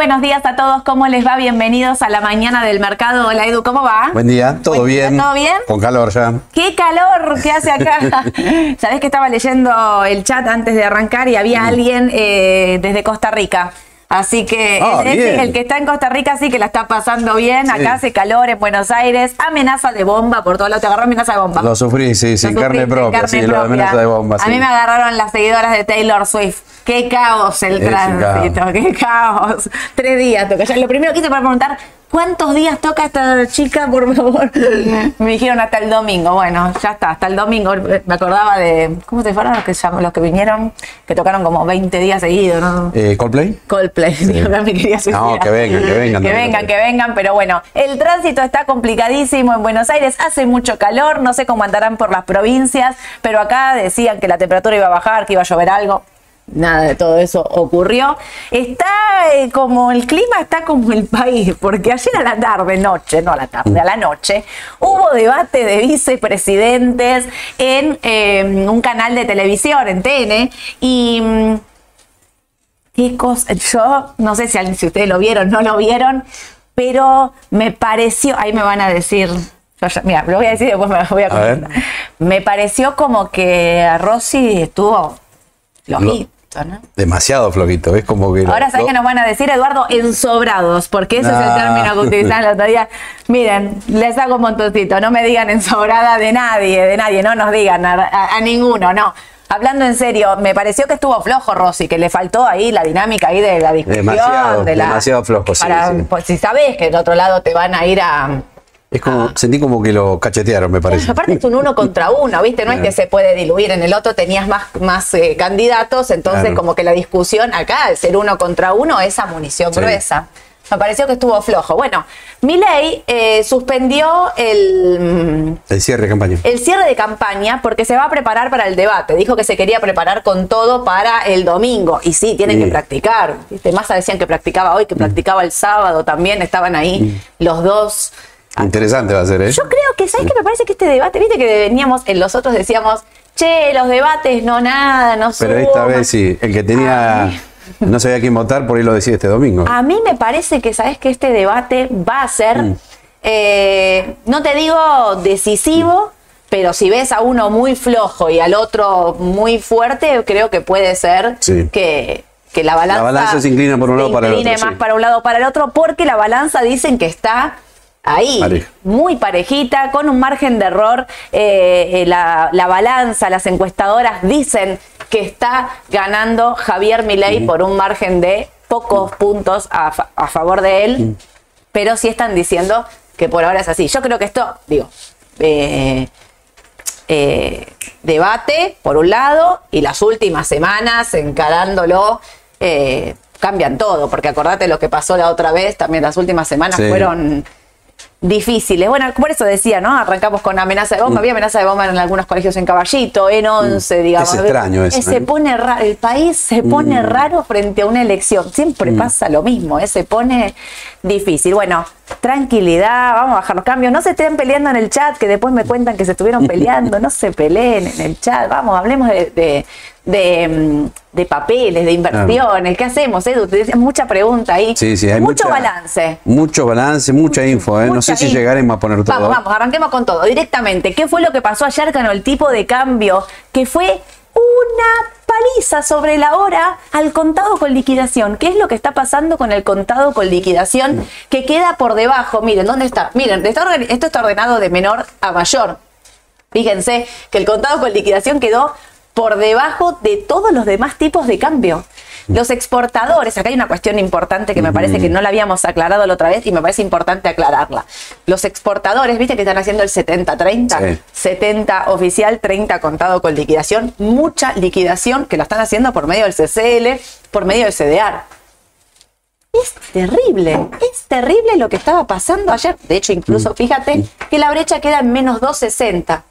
buenos días a todos, ¿cómo les va? Bienvenidos a la mañana del mercado. Hola Edu, ¿cómo va? Buen día, todo Buen día, bien. ¿todo bien? Con calor ya. ¡Qué calor que hace acá! Sabés que estaba leyendo el chat antes de arrancar y Mm. había alguien eh, desde Costa Rica. Así que Ah, el que está en Costa Rica sí que la está pasando bien. Acá hace calor en Buenos Aires. Amenaza de bomba por todo lado. Te agarró amenaza de bomba. Lo sufrí, sí, sin Lo carne propia, carne sí, lo de amenaza de bomba. A sí. mí me agarraron las seguidoras de Taylor Swift. Qué caos el Es tránsito, qué caos. Tres días toca. Ya, lo primero que hice para preguntar, ¿cuántos días toca esta chica, por favor? Me dijeron hasta el domingo. Bueno, ya está, hasta el domingo. Me acordaba de, ¿cómo te fueron los que, los que vinieron? Que tocaron como 20 días seguidos, ¿no? Eh, ¿Coldplay? Coldplay, ya me quería suicidar. No, que vengan, que vengan, Que no, vengan, que vengan, pero bueno, el tránsito está complicadísimo en Buenos Aires, hace mucho calor, no sé cómo andarán por las provincias, pero acá decían que la temperatura iba a bajar, que iba a llover algo. Nada de todo eso ocurrió. Está eh, como el clima está como el país, porque ayer a la tarde, noche, no a la tarde, a la noche, hubo debate de vicepresidentes en eh, un canal de televisión, en TN, y mm, qué cosa. Yo no sé si, si ustedes lo vieron, no lo vieron, pero me pareció. Ahí me van a decir. yo ya- mira, lo voy a decir y después me voy a comentar. Me pareció como que a Rosy estuvo Demasiado flojito, es como que... Ahora saben lo- que nos van a decir, Eduardo, ensobrados, porque ese es el Nah. término que utilizaban el otro día. Miren, les hago un montoncito, no me digan ensobrada de nadie, de nadie, no nos digan a, a- a ninguno, no. Hablando en serio, me pareció que estuvo flojo Rosy, que le faltó ahí la dinámica ahí de la discusión. Demasiado, de la, demasiado flojo, sí, para- sí. Pues si sabes que del otro lado te van a ir a... Es como, sentí como que lo cachetearon, me parece. Aparte es un uno contra uno, ¿viste? No es que se puede diluir. En el otro tenías más, más eh, candidatos, entonces Claro. como que la discusión acá, al ser uno contra uno, es a munición Sí. gruesa. Me pareció que estuvo flojo. Bueno, Milei eh, suspendió el, El cierre de campaña. el cierre de campaña porque se va a preparar para el debate. Dijo que se quería preparar con todo para el domingo. Y sí, tienen Sí. que practicar. ¿viste? Massa decían que practicaba hoy, que practicaba el sábado también. Estaban ahí los dos. Interesante va a ser, ¿eh? Yo creo que, ¿sabes qué? Me parece que este debate, viste que veníamos, en los otros decíamos, che, los debates no nada, no Pero esta suman". vez sí, el que tenía... Ay. No sabía quién votar, por ahí lo decide este domingo. A mí me parece que, ¿sabes que Este debate va a ser, Mm. eh, no te digo decisivo, pero si ves a uno muy flojo y al otro muy fuerte, creo que puede ser Sí. que, que la balanza, La balanza se inclina por un lado para el incline otro, más sí. para un lado o para el otro, porque la balanza dicen que está ahí, Pareja. muy parejita, con un margen de error. eh, eh, la, la balanza, las encuestadoras dicen que está ganando Javier Milei por un margen de pocos puntos a, fa- a favor de él, pero sí están diciendo que por ahora es así. Yo creo que esto, digo, eh, debate por un lado y las últimas semanas encarándolo cambian todo, porque acordate lo que pasó la otra vez, también las últimas semanas Sí. fueron difíciles. Bueno, por eso decía, ¿no? Arrancamos con amenaza de bomba. Había amenaza de bomba en algunos colegios en Caballito, en 11, digamos. Mm. Es extraño eso, Se ¿eh? Mm. pone ra- el país se pone raro frente a una elección. Siempre pasa lo mismo, ¿eh? se pone difícil. Bueno, tranquilidad, vamos a bajar los cambios. No se estén peleando en el chat, que después me cuentan que se estuvieron peleando. No se peleen en el chat. Vamos, hablemos de, de, de, mm, de papeles, de inversiones. ¿Qué hacemos, Edu? Te mucha pregunta ahí. Sí, sí, hay Mucho mucha- balance. Mucho balance, mucha info, ¿eh? No sé si llegaremos a poner todo. Vamos, vamos, arranquemos con todo, directamente. ¿Qué fue lo que pasó ayer con el tipo de cambio? Que fue una paliza sobre la hora al contado con liquidación. ¿Qué es lo que está pasando con el contado con liquidación que queda por debajo? Miren, ¿dónde está? Miren, esto está ordenado de menor a mayor. Fíjense que el contado con liquidación quedó por debajo de todos los demás tipos de cambio. Los exportadores, acá hay una cuestión importante que me parece que no la habíamos aclarado la otra vez y me parece importante aclararla. Los exportadores, viste que están haciendo el 70-30, Sí. 70 oficial, 30 contado con liquidación, mucha liquidación que lo están haciendo por medio del CCL, por medio del CDR. Es terrible, es terrible lo que estaba pasando ayer. De hecho, incluso fíjate que la brecha queda en menos 260.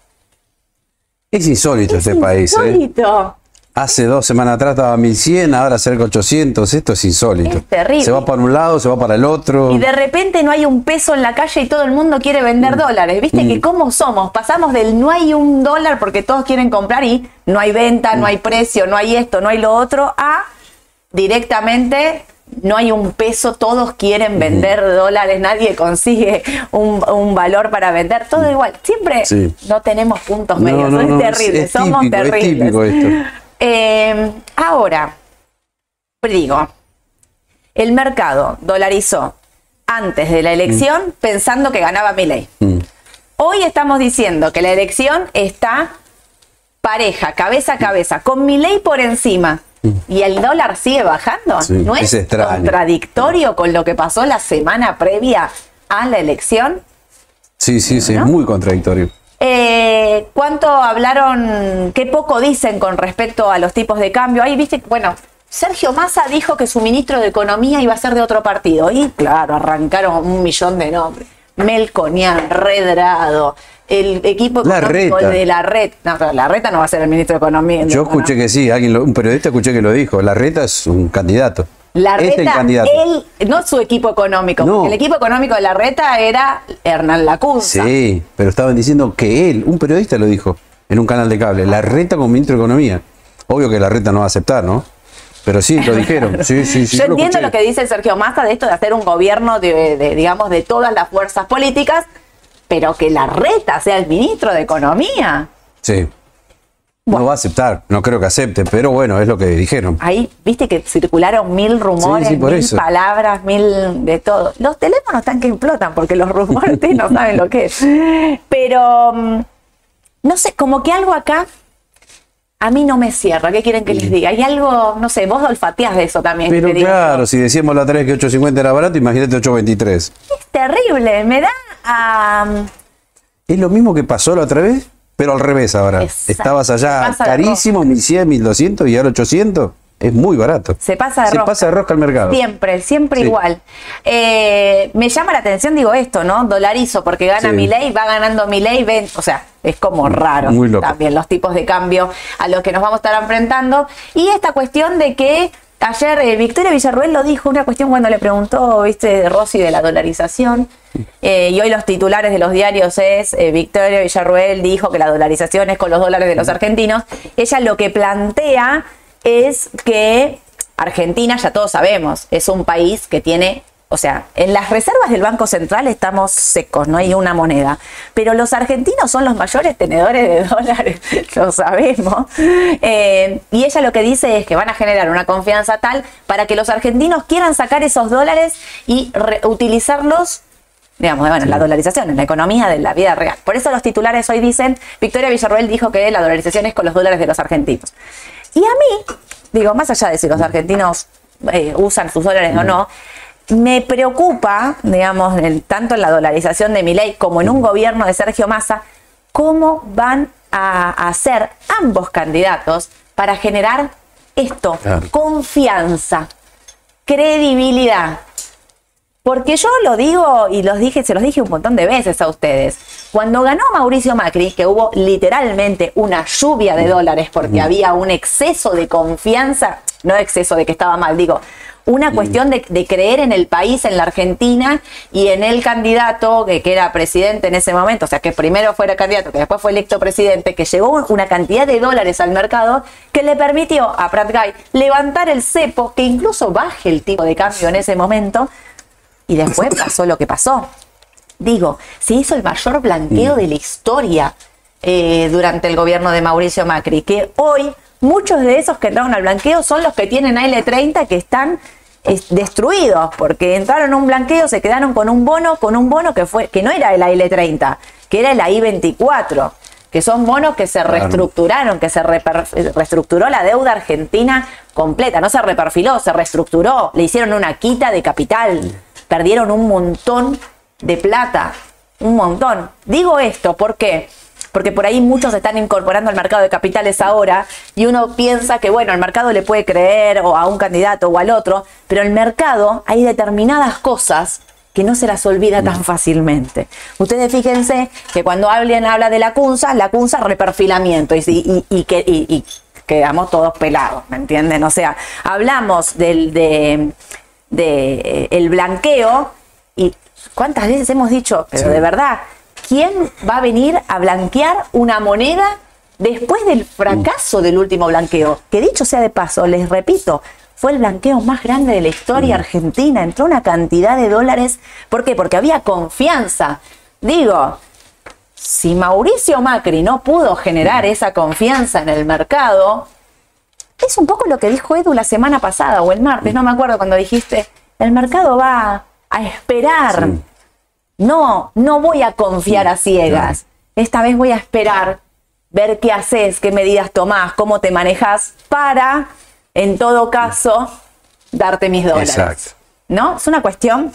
Es insólito Es este país, ¿eh? insólito. Hace dos semanas atrás estaba 1100, ahora cerca de 800. Esto es insólito. Es terrible. Se va para un lado, se va para el otro. Y de repente no hay un peso en la calle y todo el mundo quiere vender dólares. ¿Viste que cómo somos? Pasamos del no hay un dólar porque todos quieren comprar y no hay venta, no hay precio, no hay esto, no hay lo otro, a directamente no hay un peso, todos quieren vender dólares, nadie consigue un, un valor para vender, todo igual. Siempre Sí. no tenemos puntos No, medios, no, es no, terrible, es somos típico, terribles. Eh, ahora, digo, el mercado dolarizó antes de la elección pensando que ganaba Milei. Mm. Hoy estamos diciendo que la elección está pareja, cabeza a cabeza, con Milei por encima. Y el dólar sigue bajando. Sí, ¿No es, es contradictorio con lo que pasó la semana previa a la elección? Sí, sí, sí, ¿No? es muy contradictorio. Eh, ¿Cuánto hablaron, qué poco dicen con respecto a los tipos de cambio? Ahí viste, bueno, Sergio Massa dijo que su ministro de Economía iba a ser de otro partido. Y claro, arrancaron un millón de nombres. Melconian, Redrado, el equipo económico de la red. No, la reta no va a ser el ministro de Economía. Yo no, escuché que sí, alguien lo- un periodista escuché que lo dijo. La reta es un candidato. La es el reta, candidato. él, no su equipo económico, No. porque el equipo económico de la reta era Hernán Lacunza. Sí, pero estaban diciendo que él, un periodista lo dijo en un canal de cable, la reta como ministro de Economía. Obvio que la reta no va a aceptar, ¿no? Pero sí, lo dijeron. Sí, sí, sí. Yo entiendo escuché. lo que dice Sergio Massa de esto de hacer un gobierno de, de, digamos, de todas las fuerzas políticas, pero que la reta sea el ministro de Economía. Sí. No va a aceptar, no creo que acepte, pero bueno, es lo que dijeron. Ahí, viste que circularon mil rumores, Sí, sí, por mil eso. palabras, mil de todo. Los teléfonos están que explotan porque los rumores no saben lo que es. Pero, mm, no sé, como que algo acá a mí no me cierra. ¿Qué quieren que les diga? Hay algo, no sé, vos olfateás de eso también. Pero digo. claro, si decíamos la otra vez que 8.50 era barato, imagínate 8.23. Es terrible, me da a... Es lo mismo que pasó la otra vez, pero al revés ahora. Exacto. Estabas allá carísimo, 1.100, 1.200 y ahora 800. Es muy barato. Se pasa de Se rosca. pasa de rosca al mercado. Siempre, siempre Sí. igual. Eh, me llama la atención, digo esto, ¿no? Dolarizo, porque gana Sí. mi ley, va ganando mi ley, ven, o sea, es como raro Muy loco. también los tipos de cambio a los que nos vamos a estar enfrentando. Y esta cuestión de que ayer eh, Victoria Villarruel lo dijo, una cuestión cuando le preguntó, viste, Rossi de la dolarización, eh, y hoy los titulares de los diarios es, eh, Victoria Villarruel dijo que la dolarización es con los dólares de los argentinos. Ella lo que plantea es que Argentina, ya todos sabemos, es un país que tiene, o sea, en las reservas del Banco Central estamos secos, no hay una moneda, pero los argentinos son los mayores tenedores de dólares, lo sabemos. Eh, y ella lo que dice es que van a generar una confianza tal para que los argentinos quieran sacar esos dólares y re- utilizarlos digamos, bueno, la dolarización, en la economía de la vida real. Por eso los titulares hoy dicen, Victoria Villarroel dijo que la dolarización es con los dólares de los argentinos. Y a mí, digo, más allá de si los argentinos eh, usan sus dólares o no, me preocupa, digamos, tanto en la dolarización de Milei como en un gobierno de Sergio Massa, cómo van a hacer ambos candidatos para generar esto, confianza, credibilidad. Porque yo lo digo y los dije, se los dije un montón de veces a ustedes. Cuando ganó Mauricio Macri, que hubo literalmente una lluvia de dólares porque había un exceso de confianza, no exceso de que estaba mal, digo, una cuestión de, de creer en el país, en la Argentina y en el candidato que, que era presidente en ese momento, o sea, que primero fuera candidato, que después fue electo presidente, que llegó una cantidad de dólares al mercado que le permitió a Prat Guy levantar el cepo, que incluso baje el tipo de cambio en ese momento, y después pasó lo que pasó. Digo, se hizo el mayor blanqueo de la historia eh, durante el gobierno de Mauricio Macri, que hoy muchos de esos que entraron al blanqueo son los que tienen AL30 que están es, destruidos, porque entraron a un blanqueo, se quedaron con un bono, con un bono que fue, que no era el AL30, que era el AI24, que son bonos que se reestructuraron, que se reestructuró la deuda argentina completa, no se reperfiló, se reestructuró, le hicieron una quita de capital, perdieron un montón de plata, un montón. Digo esto, ¿por qué? Porque por ahí muchos están incorporando al mercado de capitales ahora y uno piensa que, bueno, el mercado le puede creer o a un candidato o al otro, pero el mercado hay determinadas cosas que no se las olvida tan fácilmente. Ustedes fíjense que cuando alguien habla de la CUNSA, la CUNSA reperfilamiento y, y- y que, y quedamos todos pelados, ¿me entienden? O sea, hablamos del, de, de, eh, el blanqueo y cuántas veces hemos dicho, pero Sí. de verdad, ¿quién va a venir a blanquear una moneda después del fracaso del último blanqueo? Que dicho sea de paso, les repito, fue el blanqueo más grande de la historia argentina. Entró una cantidad de dólares. ¿Por qué? Porque había confianza. Digo, si Mauricio Macri no pudo generar esa confianza en el mercado, es un poco lo que dijo Edu la semana pasada o el martes, no me acuerdo cuando dijiste, el mercado va a esperar. Sí. No, no voy a confiar a ciegas. Esta vez voy a esperar, ver qué haces, qué medidas tomás, cómo te manejas para, en todo caso, darte mis dólares. Exacto. ¿No? Es una cuestión,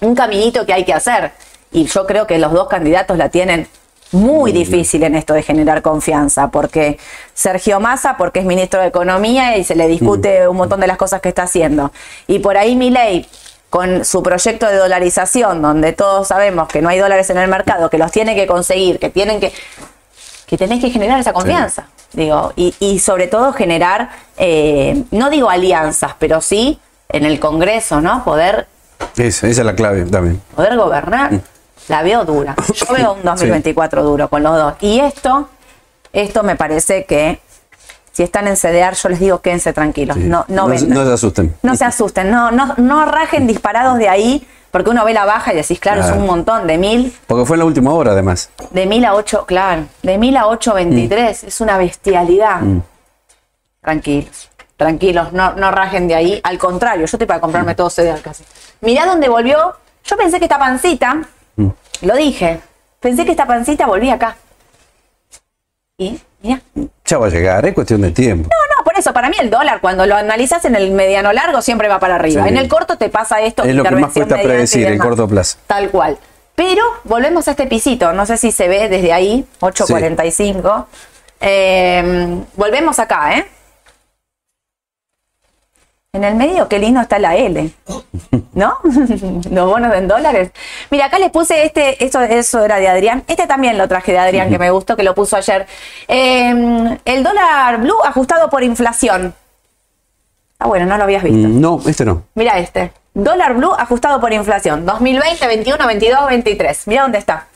un caminito que hay que hacer. Y yo creo que los dos candidatos la tienen muy difícil en esto de generar confianza, porque Sergio Massa, porque es ministro de Economía y se le discute un montón de las cosas que está haciendo. Y por ahí Milei, con su proyecto de dolarización, donde todos sabemos que no hay dólares en el mercado, que los tiene que conseguir, que tienen que que tenés que generar esa confianza. Digo, y, y sobre todo generar, eh, no digo alianzas, pero sí en el Congreso, ¿no? Poder, Esa, esa es la clave también. poder gobernar. La veo dura. Yo veo un 2024 duro con los dos. Y esto, esto me parece que si están en CDR, yo les digo quédense tranquilos. Sí. No, no, No se- vendan. no se asusten. No se asusten, no, no, no rajen disparados de ahí, porque uno ve la baja y decís, claro, es un montón, de mil, Porque fue en la última hora, además. de mil a ocho, claro, de mil a ocho veintitrés, es una bestialidad. Tranquilos, tranquilos, no, no rajen de ahí. Al contrario, yo estoy para comprarme todo CDR casi. Mirá dónde volvió. Yo pensé que esta pancita, lo dije, pensé que esta pancita volvía acá. Y, mirá. Ya va a llegar, es cuestión de tiempo. No, no, por eso, para mí el dólar, cuando lo analizas en el mediano largo, siempre va para arriba. Sí. En el corto te pasa esto. Es lo que más cuesta predecir en corto plazo. Tal cual. Pero volvemos a este pisito, no sé si se ve desde ahí, 8.45. Eh, volvemos acá, ¿eh? En el medio, qué lindo está la L. ¿No? Los bonos en dólares. Mira, acá les puse este, eso, eso era de Adrián. Este también lo traje de Adrián, que me gustó, que lo puso ayer. Eh, el dólar blue ajustado por inflación. Ah, bueno, no lo habías visto. Mm, No, este no. Mira este. Dólar blue ajustado por inflación. 2020, 21, 22, 23. Mira dónde está.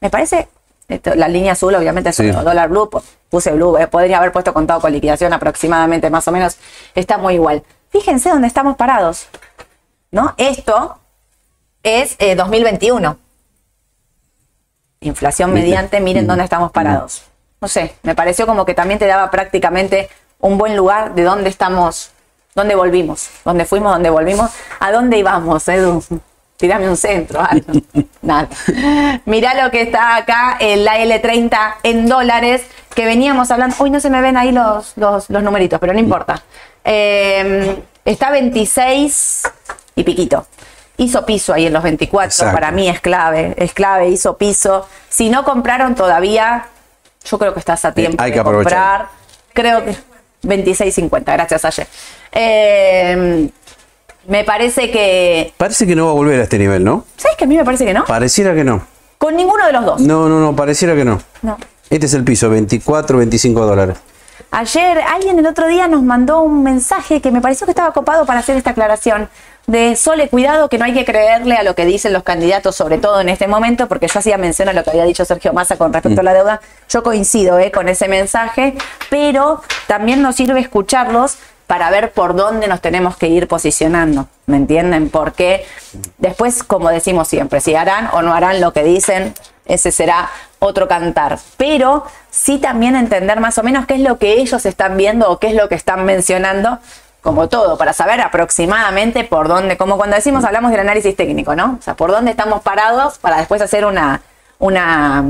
Me parece. Esto, la línea azul, obviamente, es Sí. dólar blue. po- Puse blue. eh, podría haber puesto contado con liquidación aproximadamente, más o menos. Está muy igual. Fíjense dónde estamos parados. ¿No? Esto es eh, 2021. Inflación ¿Viste? mediante, miren dónde estamos parados. No sé, me pareció como que también te daba prácticamente un buen lugar de dónde estamos, dónde volvimos, dónde fuimos, dónde volvimos, a dónde íbamos, Edu. Tirame un centro, algo. Nada. Mirá lo que está acá en la L30 en dólares, que veníamos hablando. Uy, no se me ven ahí los, los, los numeritos, pero no importa. Eh, está 26 y piquito. Hizo piso ahí en los 24, Exacto. para mí es clave, es clave, hizo piso. Si no compraron todavía, yo creo que estás a tiempo hay de que aprovechar. comprar. Creo que 26.50, gracias ayer. Eh, me parece que. Parece que no va a volver a este nivel, ¿no? ¿Sabes que a mí me parece que no? Pareciera que no. Con ninguno de los dos. No, no, no, pareciera que no. No. Este es el piso, 24, 25 dólares. Ayer alguien el otro día nos mandó un mensaje que me pareció que estaba copado para hacer esta aclaración. De Sole, cuidado que no hay que creerle a lo que dicen los candidatos, sobre todo en este momento, porque yo hacía mención a lo que había dicho Sergio Massa con respecto a la deuda. Yo coincido eh, con ese mensaje, pero también nos sirve escucharlos para ver por dónde nos tenemos que ir posicionando. ¿Me entienden? Porque después, como decimos siempre, si harán o no harán lo que dicen, ese será otro cantar. Pero sí también entender más o menos qué es lo que ellos están viendo o qué es lo que están mencionando, como todo, para saber aproximadamente por dónde, como cuando decimos hablamos del análisis técnico, ¿no? O sea, por dónde estamos parados para después hacer una, una,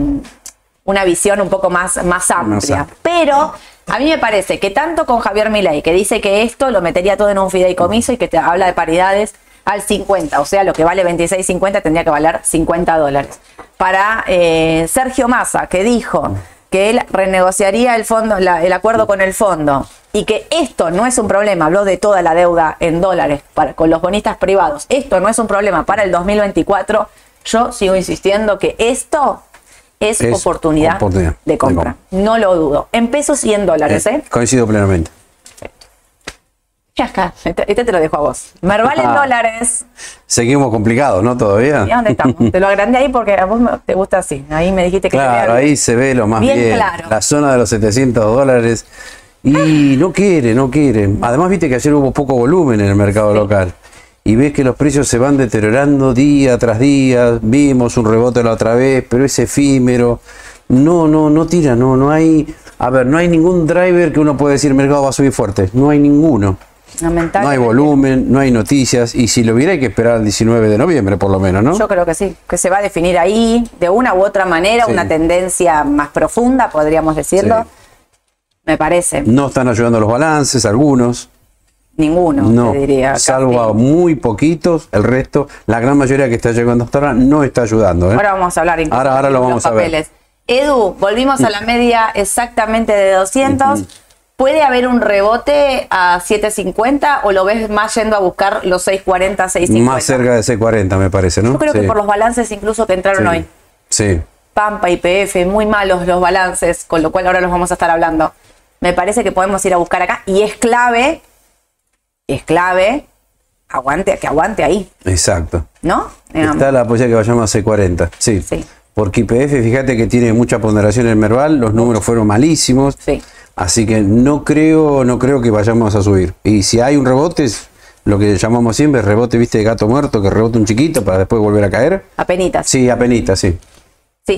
una visión un poco más, más amplia. amplia. Pero a mí me parece que tanto con Javier Milei, que dice que esto lo metería todo en un fideicomiso y que te habla de paridades al 50, o sea, lo que vale 26.50 tendría que valer 50 dólares. Para eh, Sergio Massa, que dijo que él renegociaría el acuerdo con el fondo y que esto no es un problema, habló de toda la deuda en dólares para, con los bonistas privados, esto no es un problema para el 2024, yo sigo insistiendo que esto es, Es oportunidad, oportunidad de compra. No lo dudo. En pesos y en dólares, ¿eh? Eh, Coincido plenamente. Ya acá, este, este te lo dejo a vos. Merval en Ah. dólares. Seguimos complicados, ¿no? Todavía. ¿Y dónde estamos? te lo agrandé ahí porque a vos te gusta así. Ahí me dijiste que Claro, ahí se ve lo más Bien bien. claro. La zona de los 700 dólares Y no quiere, no quiere. Además, viste que ayer hubo poco volumen en el mercado local. Y ves que los precios se van deteriorando día tras día. Vimos un rebote la otra vez, pero es efímero. No, no, no tira, no, no hay. A ver, no hay ningún driver que uno pueda decir el mercado va a subir fuerte. No hay ninguno. No hay volumen, no hay noticias. Y si lo hubiera, hay que esperar al 19 de noviembre, por lo menos, ¿no? Yo creo que sí, que se va a definir ahí de una u otra manera, Sí. una tendencia más profunda, podríamos decirlo. Sí. Me parece. No están ayudando los balances, algunos. Ninguno, No, te diría. salvo a muy poquitos, el resto, la gran mayoría que está llegando hasta ahora no está ayudando. ¿eh? Ahora vamos a hablar incluso Ahora- ahora lo los vamos a ver. papeles. Edu, volvimos a la media exactamente de 200. ¿Puede haber un rebote a 750 o lo ves más yendo a buscar los 640, 650? Más cerca de C40, me parece, ¿no? Yo creo Sí, que por los balances incluso que entraron sí, hoy. Sí. Pampa, IPF, muy malos los balances, con lo cual ahora los vamos a estar hablando. Me parece que podemos ir a buscar acá y es clave, es clave, aguante, que aguante ahí, exacto. ¿no? Digamos. Está la posibilidad que vayamos a C40, sí. Sí. Porque IPF, fíjate que tiene mucha ponderación en el Merval, los números fueron malísimos. Sí. Así que no creo, no creo que vayamos a subir. Y si hay un rebote, es lo que llamamos siempre rebote, viste, de gato muerto, que rebota un chiquito para después volver a caer. Apenitas. Sí. Sí, apenita, sí.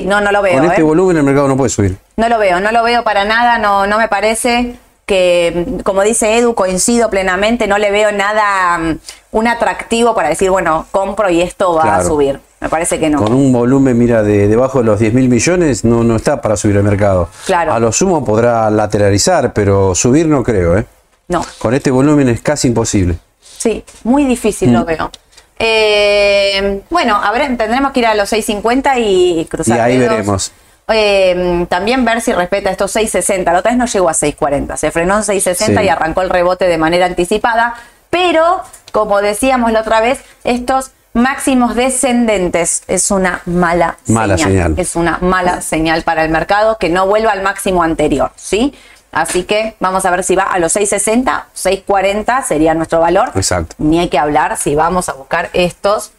no, no lo veo. Con este ¿eh? volumen el mercado no puede subir. No lo veo, no lo veo para nada, no, no me parece que, mm, como dice Edu, coincido plenamente, no le veo nada, mm, un atractivo para decir, bueno, compro y esto va a subir. Me parece que no. Con un volumen, mira, de debajo de los 10 mil millones, no, no está para subir el mercado. Claro. A lo sumo podrá lateralizar, pero subir no creo, ¿eh? No, Con este volumen es casi imposible. sí, muy difícil Mm. lo veo. Eh, bueno, a ver, tendremos que ir a los 6.50 y cruzar Y ahí dedos. veremos. Eh, también ver si respeta estos 6.60. La otra vez no llegó a 6.40, se frenó en 6.60 Sí. y arrancó el rebote de manera anticipada. Pero, como decíamos la otra vez, estos máximos descendentes es una mala, Mala señal. Es una mala señal para el mercado que no vuelva al máximo anterior, ¿sí? Así que vamos a ver si va a los 6.60, 6.40 sería nuestro valor. Exacto. Ni hay que hablar si vamos a buscar estos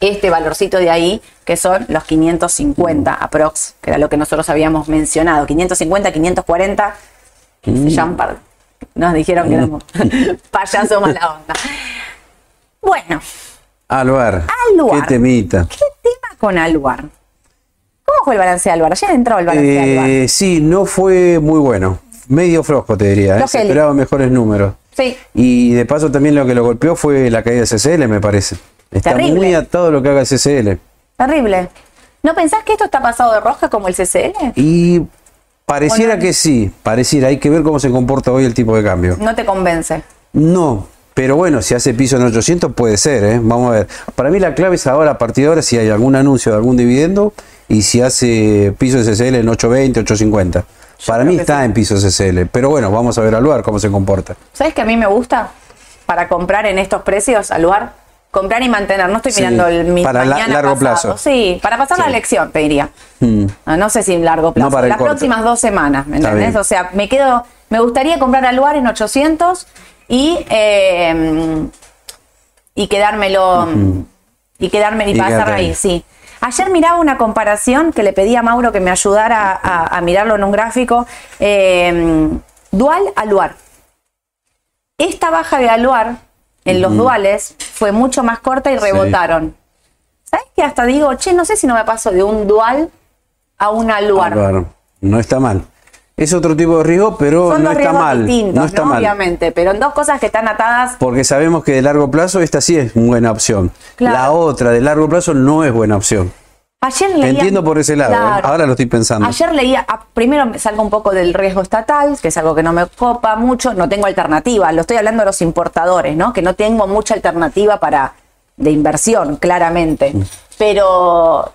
este valorcito de ahí, que son los 550 aprox, que era lo que nosotros habíamos mencionado. 550, 540, se llaman par- Nos dijeron que éramos payaso mala onda. Bueno, Aluar. Aluar. Qué temita. ¿qué tema con Aluar? ¿Cómo fue el balance de Aluar? Ayer entró el balance de Aluar. Eh, sí, no fue muy bueno. Medio flojo, te diría. ¿eh? Se esperaban mejores números. Sí, Y de paso también lo que lo golpeó fue la caída de CCL, me parece. Está Terrible. muy atado lo que haga el CCL. terrible. ¿No pensás que esto está pasado de roja como el CCL? Y pareciera que sí, pareciera. Hay que ver cómo se comporta hoy el tipo de cambio. No te convence. No, pero bueno, si hace piso en 800 puede ser, ¿eh? Vamos a ver. Para mí la clave es ahora, a partir de ahora, si hay algún anuncio de algún dividendo y si hace piso de CCL en 820, 850. Para mí está sí. en piso CCL, pero bueno, vamos a ver al lugar cómo se comporta. ¿Sabes que a mí me gusta para comprar en estos precios al lugar? Comprar y mantener. No estoy Sí, mirando el mi para la- largo pasado. plazo. Sí, para pasar la elección, te diría. Mm. Ah, No sé si en largo plazo. No para el Las corto. próximas dos semanas, ¿me Está entendés? bien. O sea, me quedo. Me gustaría comprar al lugar en 800 y. eh, y quedármelo. Y quedarme y, Y pasar ahí, sí. Ayer miraba una comparación que le pedí a Mauro que me ayudara a, a mirarlo en un gráfico. eh, dual aluar. Esta baja de aluar en los duales fue mucho más corta y Sí. rebotaron. ¿Sabes qué? Hasta digo, che, no sé si no me paso de un dual a un aluar. Claro, no está mal. Es otro tipo de riesgo, pero Son no dos está mal. no está mal. obviamente, pero en dos cosas que están atadas. Porque sabemos que de largo plazo esta sí es buena opción. Claro. La otra de largo plazo no es buena opción. Ayer leía, entiendo por ese lado. ¿eh? Ahora lo estoy pensando. Ayer leía, ah, primero me salgo un poco del riesgo estatal, que es algo que no me copa mucho, no tengo alternativa, lo estoy hablando de los importadores, ¿no? Que no tengo mucha alternativa para de inversión, claramente. Mm. Pero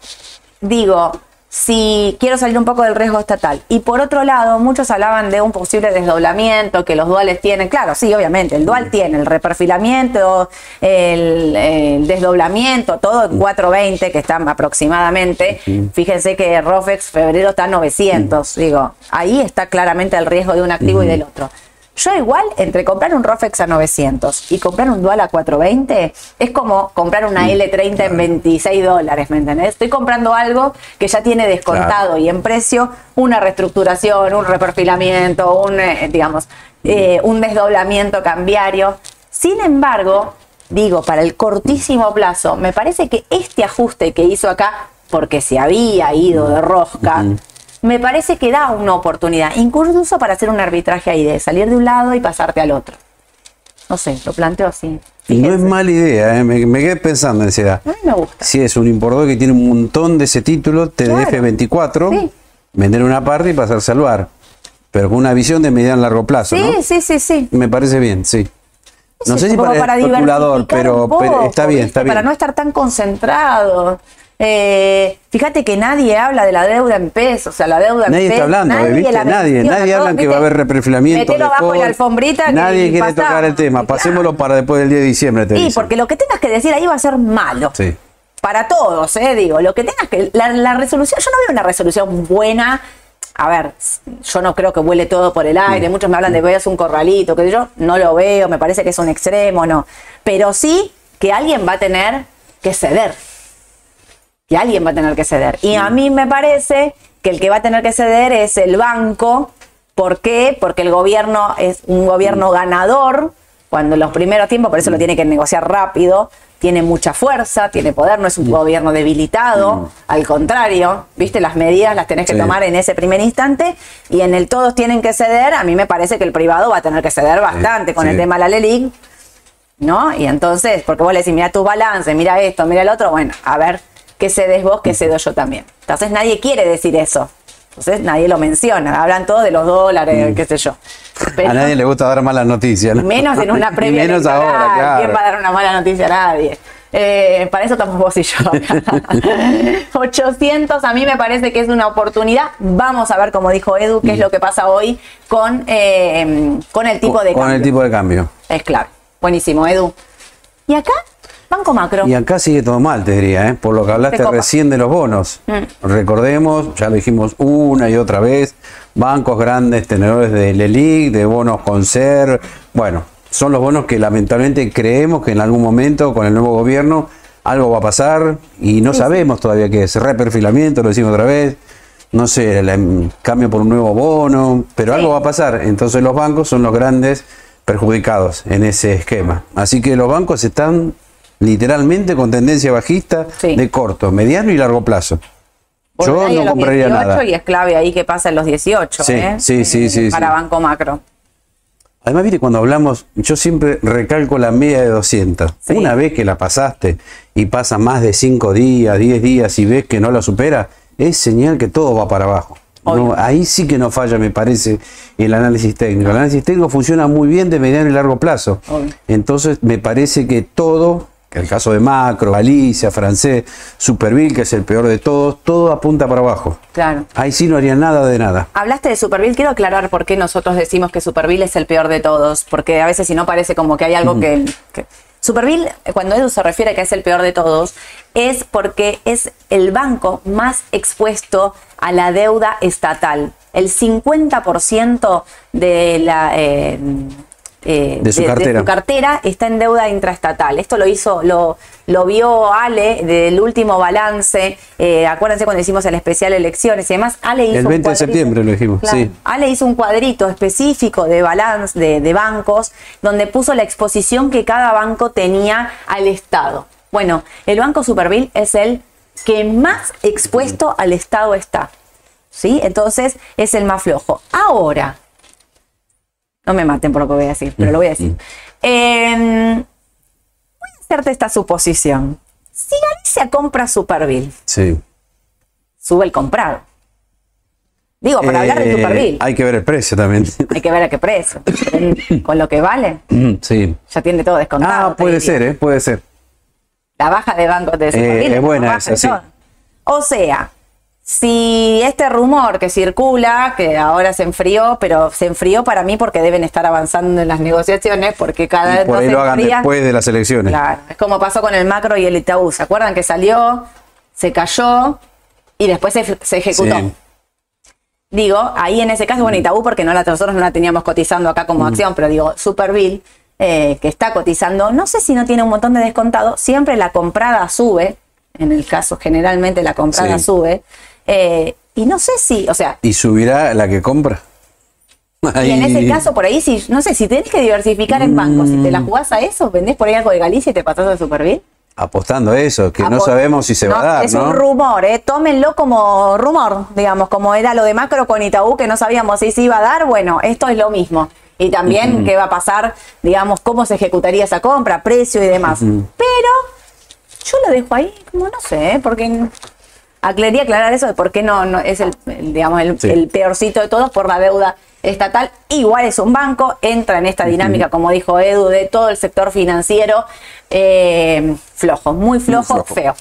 digo, si quiero salir un poco del riesgo estatal. Y por otro lado, muchos hablaban de un posible desdoblamiento que los duales tienen. Claro, sí, obviamente, el dual tiene el reperfilamiento, el, el desdoblamiento, todo en 420 que están aproximadamente. Fíjense que Rofex febrero está a 900. Digo, ahí está claramente el riesgo de un activo y del otro. Yo igual, entre comprar un Rofex a 900 y comprar un Dual a 420, es como comprar una L30 en 26 dólares, ¿me entendés? Estoy comprando algo que ya tiene descontado y en precio una reestructuración, un reperfilamiento, un, eh, digamos, eh, un desdoblamiento cambiario. Sin embargo, digo, para el cortísimo plazo, me parece que este ajuste que hizo acá, porque se había ido de rosca, me parece que da una oportunidad, incluso para hacer un arbitraje ahí, de salir de un lado y pasarte al otro. No sé, lo planteo así. Y no es mala idea, ¿eh? me, me quedé pensando en esa edad. A mí me gusta. Si es un importador que tiene un montón de ese título, Claro. TDF24, Sí. vender una parte y pasarse al bar. Pero con una visión de mediano largo plazo, Sí, ¿no? sí, sí, sí. Me parece bien, sí. No sé si para, el especulador, pero, pero está bien, está bien. Para no estar tan concentrado. Eh, fíjate que nadie habla de la deuda en pesos, o sea, la deuda Nadie en está pesos. hablando, Nadie, nadie ¿no? habla que va a haber reperfilamiento. Abajo la alfombrita. Nadie quiere pasamos. tocar el tema. Pasémoslo para después del 10 de diciembre, te Sí, dicen. porque lo que tengas que decir ahí va a ser malo. Sí. Para todos, ¿eh? Digo, lo que tengas que. La, la resolución, yo no veo una resolución buena. A ver, yo no creo que vuele todo por el aire. Muchos me hablan de veas un corralito, que yo no lo veo, me parece que es un extremo, no. Pero sí que alguien va a tener que ceder. Que alguien va a tener que ceder. Y a mí me parece que el que va a tener que ceder es el banco. ¿Por qué? Porque el gobierno es un gobierno ganador. Cuando en los primeros tiempos, por eso lo tiene que negociar rápido, tiene mucha fuerza, tiene poder, no es un gobierno debilitado, al contrario, viste, las medidas las tenés que Sí. tomar en ese primer instante y en el todos tienen que ceder, a mí me parece que el privado va a tener que ceder bastante con sí. el tema de la LELIC, ¿no? Y entonces, porque vos le decís, mira tus balances, mira esto, mira el otro, bueno, a ver, ¿qué cedes vos, qué cedo yo también? Entonces nadie quiere decir eso. Entonces nadie lo menciona, hablan todos de los dólares, qué sé yo. Pero- a nadie le gusta dar malas noticias, ¿no? Menos en una previa menos ahora, claro. ¿Quién va a dar una mala noticia a nadie? Eh, para eso estamos vos y yo. 800 a mí me parece que es una oportunidad. Vamos a ver, como dijo Edu, qué es lo que pasa hoy con, eh, con el tipo de Con cambio. el tipo de cambio. Es clave. Buenísimo, Edu. ¿Y acá? Banco Macro. Y acá sigue todo mal, te diría, ¿eh? por lo que hablaste recién de los bonos. Mm. Recordemos, ya lo dijimos una y otra vez, bancos grandes, tenedores de LELIC, de bonos con SER, bueno, son los bonos que lamentablemente creemos que en algún momento con el nuevo gobierno algo va a pasar y no sabemos todavía qué es, reperfilamiento, lo decimos otra vez, no sé, el em, cambio por un nuevo bono, pero Sí. algo va a pasar. Entonces los bancos son los grandes perjudicados en ese esquema. Así que los bancos están literalmente con tendencia bajista Sí. de corto, mediano y largo plazo. Yo no compraría 18 nada. Y es clave ahí que pasa en los 18. Sí, ¿eh? sí, sí, Eh, sí, Para sí. Banco Macro. Además, viste, cuando hablamos, yo siempre recalco la media de 200. Sí. Una vez que la pasaste y pasa más de 5 días, 10 días y ves que no la supera, es señal que todo va para abajo. No, ahí sí que no falla, me parece, el análisis técnico. El análisis técnico funciona muy bien de mediano y largo plazo. Obvio. Entonces, me parece que todo, el caso de Macro, Galicia, Francés, Superville, que es el peor de todos, todo apunta para abajo. Claro. Ahí sí no haría nada de nada. Hablaste de Superville, quiero aclarar por qué nosotros decimos que Superville es el peor de todos, porque a veces si no parece como que hay algo que, que- Superville, cuando Edu se refiere a que es el peor de todos, es porque es el banco más expuesto a la deuda estatal. El 50% de la... eh, eh, De su cartera. cartera está en deuda intraestatal. Esto lo hizo, lo, lo vio Ale del último balance. eh, acuérdense cuando hicimos el especial elecciones y demás. Ale hizo El un 20 de septiembre lo dijimos, sí. Ale hizo un cuadrito específico de balance de, de bancos donde puso la exposición que cada banco tenía al Estado. Bueno, el Banco Superville es el que más expuesto al Estado está. ¿Sí? Entonces es el más flojo. Ahora, no me maten por lo que voy a decir, pero lo voy a decir. Eh, voy a hacerte esta suposición. Si Galicia compra Superville, Sí. sube el comprado. Digo, para hablar de Eh, Superville, Hay que ver el precio también. hay que ver a qué precio. Con lo que vale, sí. ya tiene todo descontado. Ah, puede ser, ¿eh? Puede ser. La baja de bancos de Eh, Superville es buena esa, sí. O sea, si este rumor que circula, que ahora se enfrió, pero se enfrió para mí porque deben estar avanzando en las negociaciones, porque cada vez por ahí lo hagan después de las elecciones. Claro, es como pasó con el macro y el Itaú. ¿Se acuerdan que salió, se cayó y después se, se ejecutó? Sí. digo, ahí en ese caso, bueno, Itaú, porque no la, nosotros no la teníamos cotizando acá como acción, pero digo, Superville, eh, que está cotizando, no sé si no tiene un montón de descontado, siempre la comprada sube, en el caso generalmente la comprada Sí. sube, eh, y no sé si, o sea, ¿Y subirá la que compra? y en ese caso por ahí, si, no sé, si tenés que diversificar en bancos, si te la jugás a eso, vendés por ahí algo de Galicia y te pasás a Superville. Apostando a eso, que no sabemos si se va a dar, Es ¿no? un rumor, ¿eh? tómenlo como rumor, digamos, como era lo de Macro con Itaú, que no sabíamos si se iba a dar, bueno, esto es lo mismo. Y también qué va a pasar, digamos, cómo se ejecutaría esa compra, precio y demás. Pero yo lo dejo ahí, como no sé, ¿eh? porque aclaría aclarar eso de por qué no, no es el, digamos, el, Sí. el peorcito de todos por la deuda estatal. Igual es un banco, entra en esta dinámica, como dijo Edu, de todo el sector financiero, eh, flojo, muy flojo, flojo. feo.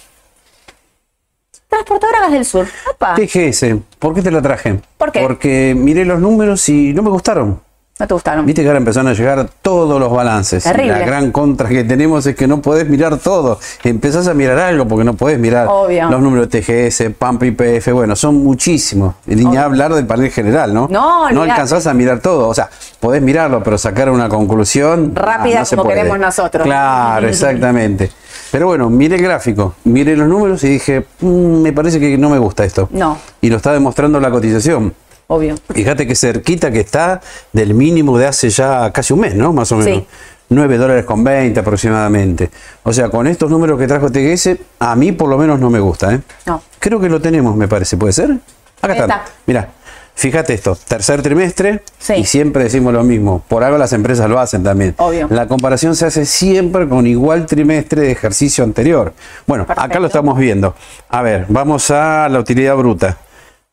Transportadora Gas del Sur. Opa, TGS, ¿por qué te la traje? ¿Por qué? Porque miré los números y no me gustaron. No te gustaron. Viste que ahora empezaron a llegar todos los balances. Terrible. La gran contra que tenemos es que no podés mirar todo. Empezás a mirar algo porque no podés mirar Obvio. los números de TGS, PAMP, IPF. Bueno, son muchísimos. Y ni hablar del panel general, ¿no? No, no olvidate. alcanzás a mirar todo. O sea, podés mirarlo, pero sacar una conclusión. Rápida ah, no se como queremos nosotros. Claro, exactamente. Pero bueno, miré el gráfico, miré los números y dije, "Mm, me parece que no me gusta esto. No. Y lo está demostrando la cotización. Obvio. Fíjate que cerquita que está del mínimo de hace ya casi un mes, ¿no? Más o menos. Sí. 9 dólares con 20 aproximadamente. O sea, con estos números que trajo TGS, a mí por lo menos no me gusta, ¿eh? No. Creo que lo tenemos, me parece. ¿Puede ser? Acá está. está. Mira, fíjate esto. Tercer trimestre. Sí. Y siempre decimos lo mismo. Por algo las empresas lo hacen también. Obvio. La comparación se hace siempre con igual trimestre de ejercicio anterior. Bueno, acá lo estamos viendo. A ver, vamos a la utilidad bruta.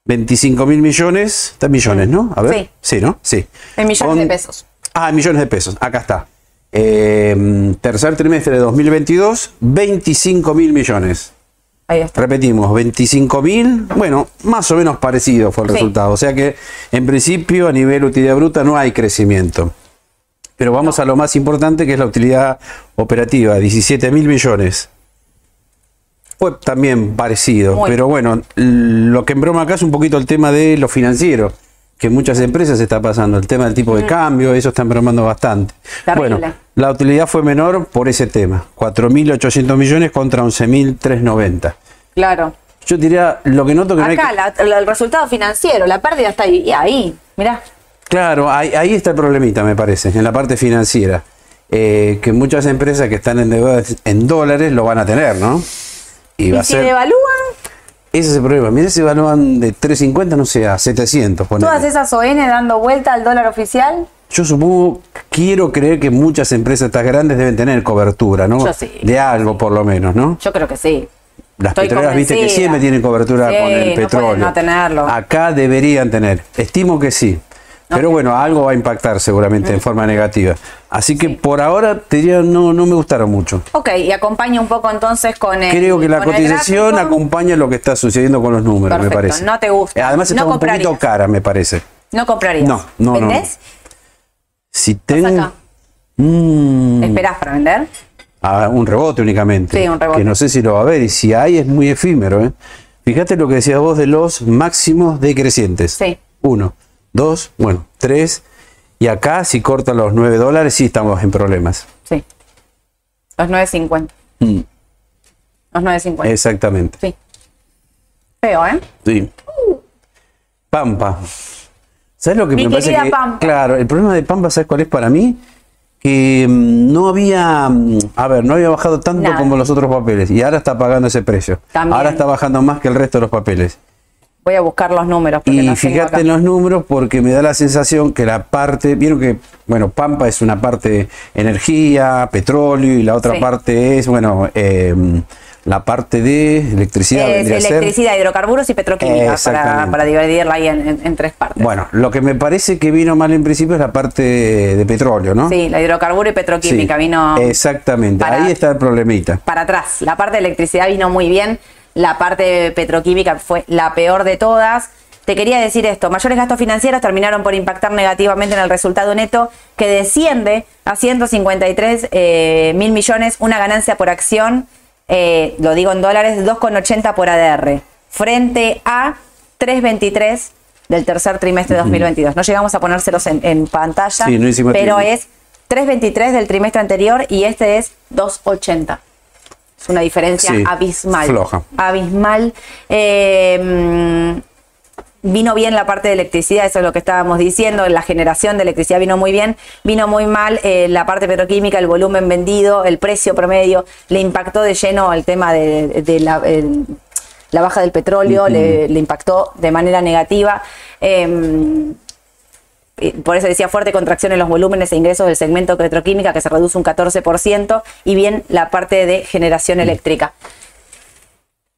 25 mil millones, está en millones, ¿no? A ver. Sí. Sí, ¿no? Sí. En millones Con- de pesos. Ah, en millones de pesos. Acá está. Eh, tercer trimestre de 2022, 25 mil millones. Ahí está. Repetimos, 25 mil, bueno, más o menos parecido fue el Sí. resultado. O sea que en principio a nivel utilidad bruta no hay crecimiento. Pero vamos a lo más importante que es la utilidad operativa, 17 mil millones. Fue también parecido, Muy. pero bueno, lo que embroma acá es un poquito el tema de lo financiero, que en muchas empresas está pasando, el tema del tipo de cambio, eso está embromando bastante. Terrible. Bueno, la utilidad fue menor por ese tema, 4.800 millones contra 11.390. Claro. Yo diría, lo que noto que no hay... Acá la- la- el resultado financiero, la pérdida está ahí. ahí. Mirá. Claro, ahí, ahí está el problemita, me parece, en la parte financiera. Eh, que muchas empresas que están endeudadas en dólares lo van a tener, ¿no? Y Y va a si ser... devalúan, Ese es el problema. Mira si evalúan de 350, no sé, a 700. ponele. todas esas ON dando vuelta al dólar oficial. Yo supongo, quiero creer que muchas empresas estas grandes deben tener cobertura, ¿no? Yo sí. De algo por lo menos, ¿no? Yo creo que sí. Las Estoy petroleras, viste que siempre tienen cobertura Sí, con el no petróleo. no tenerlo. Acá deberían tener. Estimo que sí. Pero bueno, algo va a impactar seguramente Mm. en forma negativa. Así que por ahora te diría, no, no me gustaron mucho. Ok, y acompaña un poco entonces con el. Creo que la cotización acompaña lo que está sucediendo con los números, me Perfecto, parece. no te gusta. Eh, Además está No un poquito cara, me parece. No comprarías. No, no, no, no. ¿Vendés? Si tengo. Mm, ¿Esperás para vender? a un rebote únicamente. Sí, un rebote. Que no sé si lo va a ver. Y si hay, es muy efímero. ¿eh? Fíjate lo que decías vos de los máximos decrecientes. Sí. Uno, dos, bueno, tres. Y acá, si cortan los 9 dólares, sí estamos en problemas. Sí. Los 9.50. Mm, Los 9.50. exactamente. Sí. Feo, ¿eh? Sí. Pampa. ¿Sabes lo que Mi me parece querida que Pampa. claro, el problema de Pampa, ¿sabes cuál es para mí? Que mm, no había, mm, a ver, no había bajado tanto Nada. como los otros papeles y ahora está pagando ese precio. También. Ahora está bajando más que el resto de los papeles. Voy a buscar los números. Y fíjate en los números porque me da la sensación que la parte, vieron que, bueno, Pampa es una parte energía, petróleo y la otra Sí. parte es, bueno, eh, la parte de electricidad. Es ser. electricidad, hidrocarburos y petroquímica para, para dividirla ahí en, en- en tres partes. Bueno, lo que me parece que vino mal en principio es la parte de petróleo, ¿no? Sí, la hidrocarburo y petroquímica Sí, vino Exactamente, para- ahí está el problemita. para atrás. La parte de electricidad vino muy bien, la parte petroquímica fue la peor de todas. Te quería decir esto, mayores gastos financieros terminaron por impactar negativamente en el resultado neto que desciende a 153 eh, mil millones, una ganancia por acción, eh, lo digo en dólares, 2,80 por ADR, frente a 3,23 del tercer trimestre de 2022. No llegamos a ponérselos en, en pantalla, Sí, no hicimos pero tiempo. es 3.23 del trimestre anterior y este es 2.80. Es una diferencia Sí, abismal. floja. Abismal. Eh, vino bien la parte de electricidad, eso es lo que estábamos diciendo, la generación de electricidad vino muy bien, vino muy mal eh, la parte petroquímica, el volumen vendido, el precio promedio, le impactó de lleno el tema de, de la, el- la baja del petróleo, le, le impactó de manera negativa. Eh, por eso decía fuerte contracción en los volúmenes e ingresos del segmento petroquímica que se reduce un 14% y bien la parte de generación eléctrica.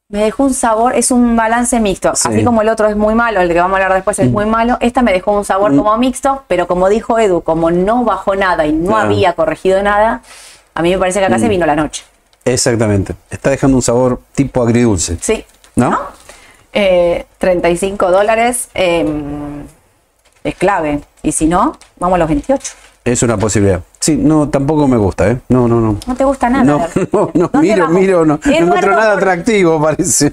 Me dejó un sabor, es un balance mixto. Sí. Así como el otro es muy malo, el que vamos a hablar después es muy malo, esta me dejó un sabor como mixto, pero como dijo Edu, como no bajó nada y no Claro. había corregido nada, a mí me parece que acá se vino la noche. Exactamente. Está dejando un sabor tipo agridulce. Sí. ¿No? Eh, 35 dólares eh, es clave. Y si no, vamos a los 28. Es una posibilidad. Sí, no, tampoco me gusta, ¿eh? No, no, no. No te gusta nada. No, no, no, ¿Dónde miro, vamos? miro, no, no encuentro nada atractivo, parece.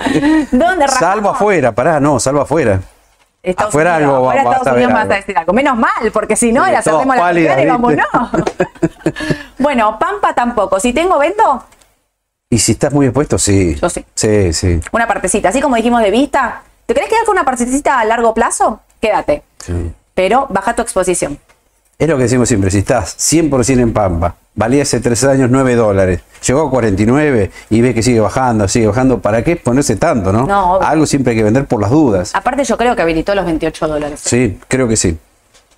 Salvo afuera, pará, no, salvo afuera. Estados Afuera Unidos, algo va- afuera Estados a ver Unidos vas algo. a decir algo. Menos mal, porque si no, Porque era todos cerremos la pálidas, ventana y ¿viste? vámonos. bueno, Pampa tampoco. Si tengo, vendo Y si estás muy expuesto, sí. Yo sí. Sí, sí. una partecita. Así como dijimos de vista, ¿te querés quedar con una partecita a largo plazo? Quédate. sí. Pero baja tu exposición. Es lo que decimos siempre, si estás 100% en Pampa, valía hace tres años 9 dólares, llegó a 49 y ves que sigue bajando, sigue bajando, ¿para qué ponerse tanto, no? No, obvio. Algo siempre hay que vender por las dudas. Aparte, yo creo que habilitó los 28 dólares. Sí, creo que sí.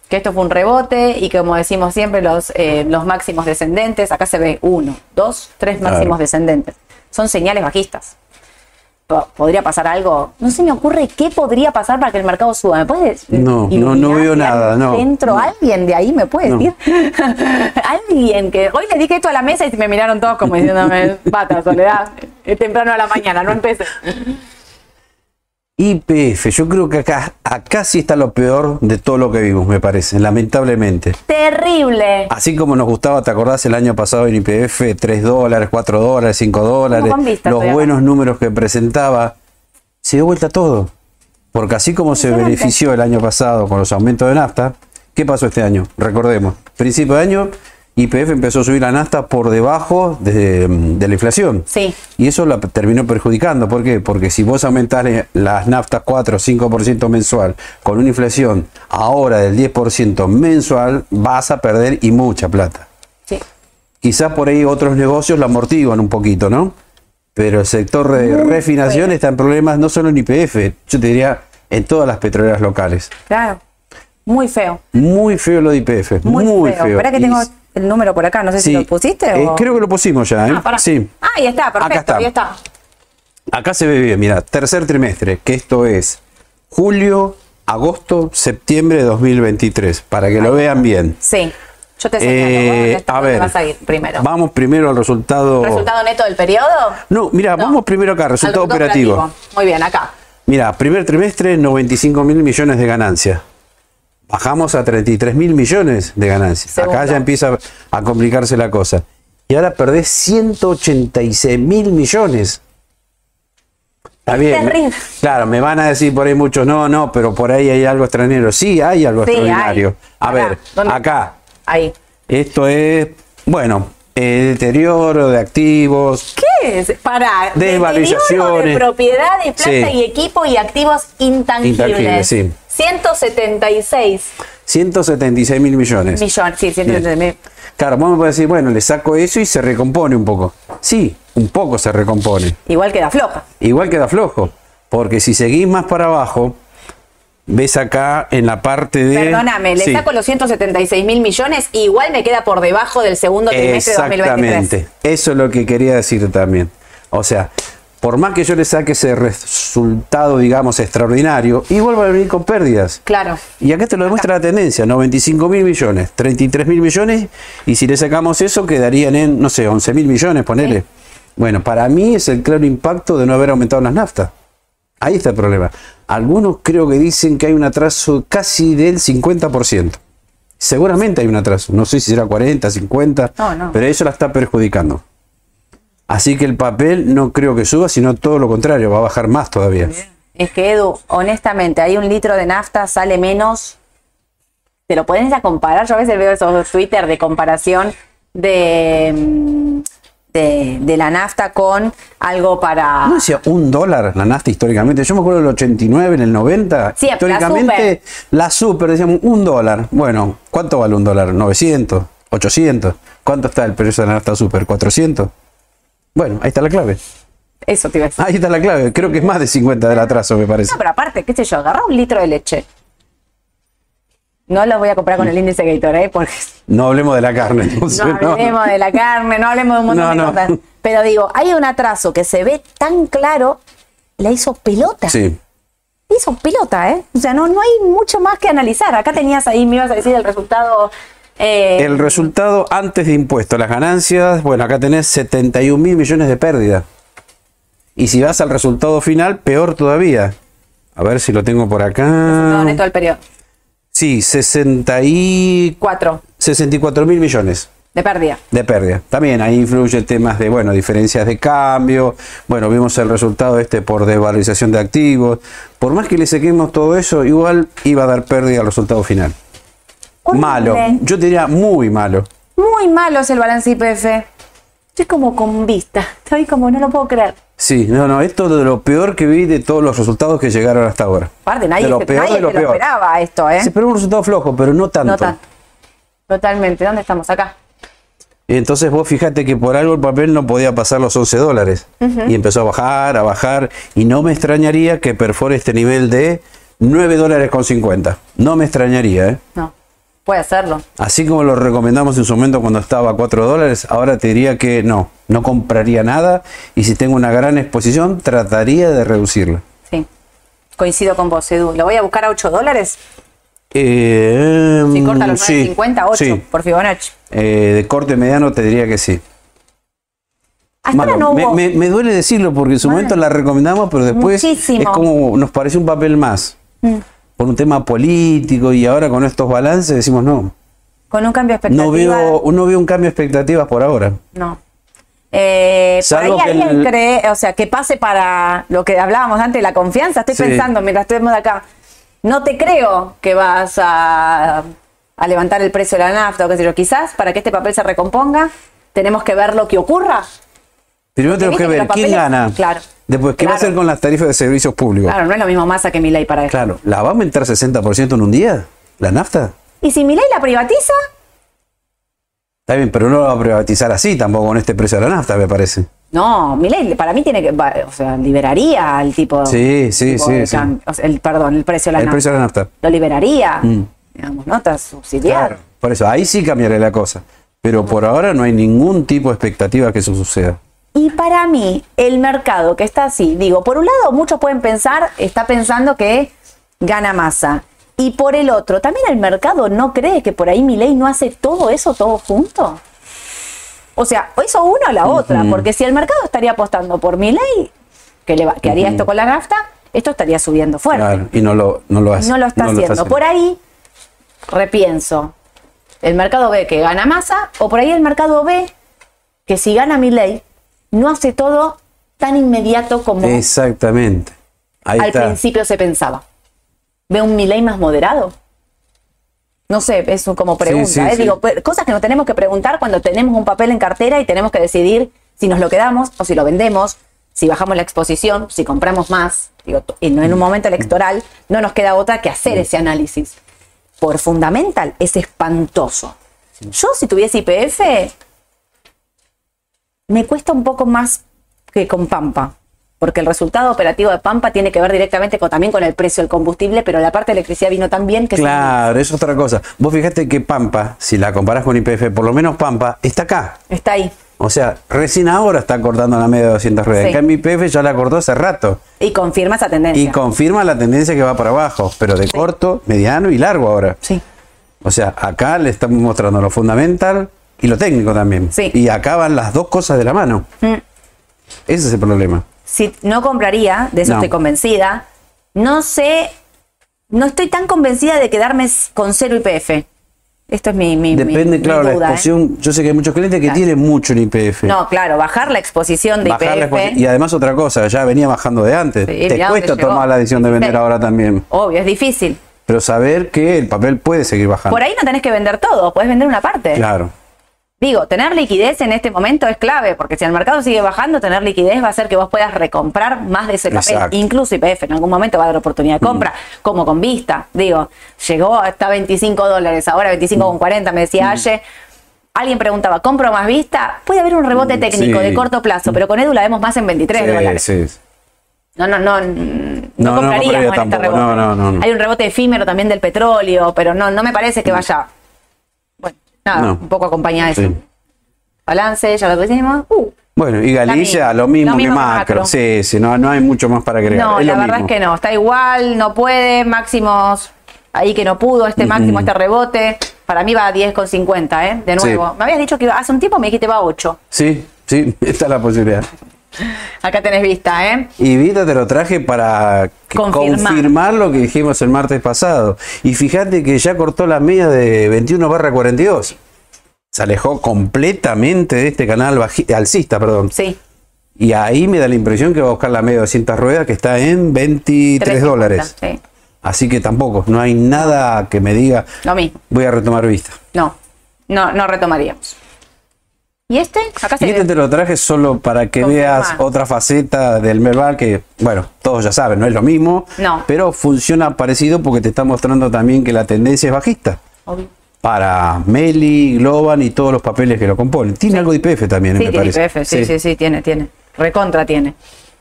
que esto fue un rebote y que como decimos siempre los, eh, los máximos descendentes, acá se ve uno, dos, tres máximos descendentes. Son señales bajistas. Po- ¿Podría pasar algo? No se me ocurre qué podría pasar para que el mercado suba. ¿Me puedes No, iluminar no, no si veo nada, no. Dentro, No. alguien de ahí me puede No. decir. alguien que. Hoy le dije esto a la mesa y me miraron todos como diciéndome, pata, soledad. Es temprano a la mañana, no empecé. IPF, yo creo que acá, acá sí está lo peor de todo lo que vimos, me parece, lamentablemente. Terrible. Así como nos gustaba, ¿te acordás el año pasado en IPF? 3 dólares, 4 dólares, 5 dólares, los todavía. buenos números que presentaba. Se dio vuelta todo. Porque así como se benefició el año pasado con los aumentos de nafta, ¿qué pasó este año? Recordemos, principio de año, IPF empezó a subir la nafta por debajo de, de la inflación. Sí. Y eso la terminó perjudicando. ¿Por qué? Porque si vos aumentás las naftas 4 o 5% mensual con una inflación ahora del 10% mensual, vas a perder y mucha plata. Sí. Quizás por ahí otros negocios la amortiguan un poquito, ¿no? Pero el sector de Muy refinación está en problemas no solo en IPF, yo te diría en todas las petroleras locales. Claro. Muy feo. Muy feo lo de IPF, Muy, muy, feo. feo. Que tengo el número por acá, no sé si lo pusiste eh, o... creo que lo pusimos ya, ¿eh? Ah, pará. sí. Ah, ahí está, perfecto, Acá está. ahí está. Acá se ve bien, mira, tercer trimestre, que esto es julio, agosto, septiembre de 2023, para que lo vean bien. Sí. Yo te señalo, Eh, ¿dónde está- a ver, vas a ir primero? vamos primero al resultado. ¿Resultado neto del periodo? No, mira, No. vamos primero acá, resultado operativo. Muy bien, acá. Mira, primer trimestre, 95 mil millones de ganancia. Bajamos a 33 mil millones de ganancias. Segundo. Acá ya empieza a complicarse la cosa. Y ahora perdés 186 mil millones. Está Es bien. Claro, me van a decir por ahí muchos, no, no, pero por ahí hay algo extrañero. Sí, hay algo Sí, extraordinario. hay. A ver, ¿dónde? acá. Ahí. Esto es, bueno, eh, deterioro de activos. ¿Qué es? Para Desvalorizaciones. de propiedad de planta Sí. y equipo y activos intangibles. Intangibles, sí. 176 176 mil millones. millones. Sí, 176 mil. Claro, vos me podés decir, bueno, le saco eso y se recompone un poco. Sí, un poco se recompone. Igual queda floja. Igual queda flojo, porque si seguís más para abajo, ves acá en la parte de... Perdóname, le Sí, saco los 176 mil millones y igual me queda por debajo del segundo trimestre de 2023. Exactamente, eso es lo que quería decir también. O sea, por más que yo le saque ese resultado, digamos, extraordinario, igual va a venir con pérdidas. Claro. Y acá te lo demuestra la tendencia, 95 mil millones, 33 mil millones, y si le sacamos eso quedarían en, no sé, 11 mil millones, ponele. Bueno, para mí es el claro impacto de no haber aumentado las naftas. Ahí está el problema. Algunos creo que dicen que hay un atraso casi del 50%. Seguramente hay un atraso, no sé si será 40, 50, No, no. pero eso la está perjudicando. Así que el papel no creo que suba, sino todo lo contrario, va a bajar más todavía. es que Edu, honestamente, hay un litro de nafta sale menos. ¿Te lo pueden a comparar? Yo a veces veo esos Twitter de comparación de, de, de la nafta con algo para. ¿No decía un dólar la nafta históricamente? Yo me acuerdo del 89, en el 90. Sí, la históricamente, la super. decíamos un dólar. Bueno, ¿cuánto vale un dólar? ¿900? ¿800? ¿Cuánto está el precio de la nafta super? ¿400? Bueno, ahí está la clave. Eso te iba a decir. Ahí está la clave. Creo que es más de 50 del atraso, me parece. No, pero aparte, qué sé yo, agarra un litro de leche. No lo voy a comprar con el índice Gatorade, ¿eh? Porque No hablemos de la carne. entonces, no hablemos de la carne, no hablemos de un montón No, de cosas. Pero digo, hay un atraso que se ve tan claro, la hizo pelota. Sí. Hizo pelota, ¿eh? O sea, no, no hay mucho más que analizar. Acá tenías ahí, me ibas a decir el resultado. Eh, El resultado antes de impuestos, las ganancias, bueno, acá tenés 71 mil millones de pérdida. Y si vas al resultado final, peor todavía. A ver si lo tengo por resultado acá. neto del periodo. Sí, 60 y... Cuatro 64 mil millones de pérdida. de pérdida. También ahí influye temas de, bueno, diferencias de cambio. Bueno, vimos el resultado este por devalorización de activos. Por más que le sequemos todo eso, igual iba a dar pérdida al resultado final. Horrible. Malo. Yo diría muy malo. Muy malo es el balance IPF. Estoy como con vista. Estoy como, no lo puedo creer. Sí, no, no, esto es de lo peor que vi de todos los resultados que llegaron hasta ahora. Aparte, nadie, de lo peor nadie de lo peor. esperaba esto, ¿eh? Se esperó un resultado flojo, pero no tanto. no tanto. Totalmente. ¿Dónde estamos? Acá. Entonces vos fíjate que por algo el papel no podía pasar los 11 dólares. Y empezó a bajar, a bajar. Y no me extrañaría que perfore este nivel de 9 dólares con 50. No me extrañaría, ¿eh? No. Puede hacerlo. Así como lo recomendamos en su momento cuando estaba a 4 dólares, ahora te diría que no, no compraría nada. Y si tengo una gran exposición, trataría de reducirla. Sí. Coincido con vos, Edu. ¿Lo voy a buscar a 8 dólares? Eh, Si corta los sí, 9.50, 8 sí. por Fibonacci. Eh, de corte mediano te diría que sí. Hasta ahora Malo. no me, hubo. me- me duele decirlo porque en su momento la recomendamos, pero después Muchísimo. es como nos parece un papel más. Mm. Por un tema político y ahora con estos balances decimos no. Con un cambio de expectativa. No veo, no veo un cambio de expectativas por ahora. No. Eh, por ahí que alguien el- cree, o sea, que pase para lo que hablábamos antes, la confianza. Estoy Sí. pensando mientras estuvimos de acá. No te creo que vas a, a levantar el precio de la nafta o qué sé yo. Quizás para que este papel se recomponga, tenemos que ver lo que ocurra. Primero tenemos que ver quién papeles- gana. Claro. Después, ¿qué va a hacer con las tarifas de servicios públicos? Claro, no es lo mismo masa que mi ley para eso. Claro, ¿la va a aumentar 60% en un día? ¿La nafta? Y si mi ley la privatiza, Está bien, pero no la va a privatizar así tampoco con este precio de la nafta, me parece. no, mi ley para mí tiene que, o sea, liberaría al tipo. Sí, sí, tipo sí, de sí. cambio. O sea, el, perdón, el precio de la El nafta. precio de la nafta. Lo liberaría, Mm. digamos, notas subsidiar. Claro, por eso, ahí sí cambiaría la cosa. Pero por ahora no hay ningún tipo de expectativa que eso suceda. Y para mí, el mercado que está así, digo, por un lado, muchos pueden pensar, está pensando que gana masa. Y por el otro, también el mercado no cree que por ahí mi ley no hace todo eso todo junto. O sea, o hizo una o la otra, porque si el mercado estaría apostando por mi ley, que, le va- que haría esto con la nafta, esto estaría subiendo fuerte. Claro, y no lo, no lo hace. no lo está haciendo. Por ahí, repienso. El mercado ve que gana masa, o por ahí el mercado ve que si gana mi ley, no hace todo tan inmediato como Exactamente. Ahí al está. principio se pensaba. Ve un Milei más moderado. No sé, es como pregunta. sí, ¿eh? sí. Digo, pe- cosas que nos tenemos que preguntar cuando tenemos un papel en cartera y tenemos que decidir si nos lo quedamos o si lo vendemos, si bajamos la exposición, si compramos más. Digo, en en un momento electoral no nos queda otra que hacer ese análisis. Por fundamental es espantoso. Yo si tuviese IPF, me cuesta un poco más que con Pampa, porque el resultado operativo de Pampa tiene que ver directamente con, también con el precio del combustible, pero la parte de electricidad vino tan bien que se- Claro, es otra cosa. Vos fijate que Pampa, si la comparás con IPF, por lo menos Pampa está acá. está ahí. O sea, recién ahora está cortando la media de 200 redes. Sí. En cambio, IPF ya la cortó hace rato. Y confirma esa tendencia. Y confirma la tendencia que va para abajo, pero de corto, mediano y largo ahora. Sí. O sea, acá le estamos mostrando lo fundamental y lo técnico también. Sí. Y acá van las dos cosas de la mano. Mm. Ese es el problema. Si no compraría, de eso No. estoy convencida. No sé, no estoy tan convencida de quedarme con cero IPF. Esto es mi, mi, Depende, mi claro, la duda, ¿eh? exposición. Yo sé que hay muchos clientes que Claro. tienen mucho en IPF. No, claro, bajar la exposición de IPF. y además otra cosa, ya venía bajando de antes. Sí, Te cuesta tomar la decisión de vender ahora también. Obvio, es difícil. Pero saber que el papel puede seguir bajando. Por ahí no tenés que vender todo, puedes vender una parte. Claro. Digo, tener liquidez en este momento es clave, porque si el mercado sigue bajando, tener liquidez va a hacer que vos puedas recomprar más de ese papel, Exacto. incluso IPF. En algún momento va a dar oportunidad de compra, como con Vista. Digo, llegó hasta 25 dólares, ahora 25 con 40, me decía Aye. Alguien preguntaba, ¿compro más Vista? Puede haber un rebote Mm, técnico sí. de corto plazo, pero con Edu la vemos más en 23 Sí, dólares. sí. No, no, no, no, No, compraríamos compraría en este rebote. no, no, no, no. Hay un rebote efímero también del petróleo, pero no, no me parece que vaya. Nada, No. un poco acompañada de eso. Sí. Balance, ya lo decimos. Uh, Bueno, y Galicia lo mismo Lo que mismo que macro. macro. Sí, sí, no, no hay mucho más para agregar. no, es la verdad mismo. es que no. Está igual, no puede. Máximos ahí que no pudo, este máximo, este rebote. Para mí va a 10,50, ¿eh? De nuevo. Sí. Me habías dicho que hace un tiempo me dijiste va a 8. Sí, sí, esta es la posibilidad. Acá tenés vista, ¿eh? Y Vita te lo traje para Confirmar. confirmar. lo que dijimos el martes pasado. Y fíjate que ya cortó la media de 21 barra 42. Se alejó completamente de este canal alcista, perdón. Sí. Y ahí me da la impresión que va a buscar la media de 200 ruedas que está en 23 3,50, dólares. Sí. Así que tampoco, no hay nada que me diga Lo mismo. voy a retomar vista. No, no, no retomaríamos. ¿Y este? Acá se Y este te lo traje solo para que veas otra faceta del Merval que, bueno, todos ya saben, no es lo mismo, No. pero funciona parecido porque te está mostrando también que la tendencia es bajista Obvio. para Meli, Globan y todos los papeles que lo componen. Tiene algo de IPF también, Sí, me tiene parece. IPF, sí, sí, sí, tiene, tiene. Recontra tiene.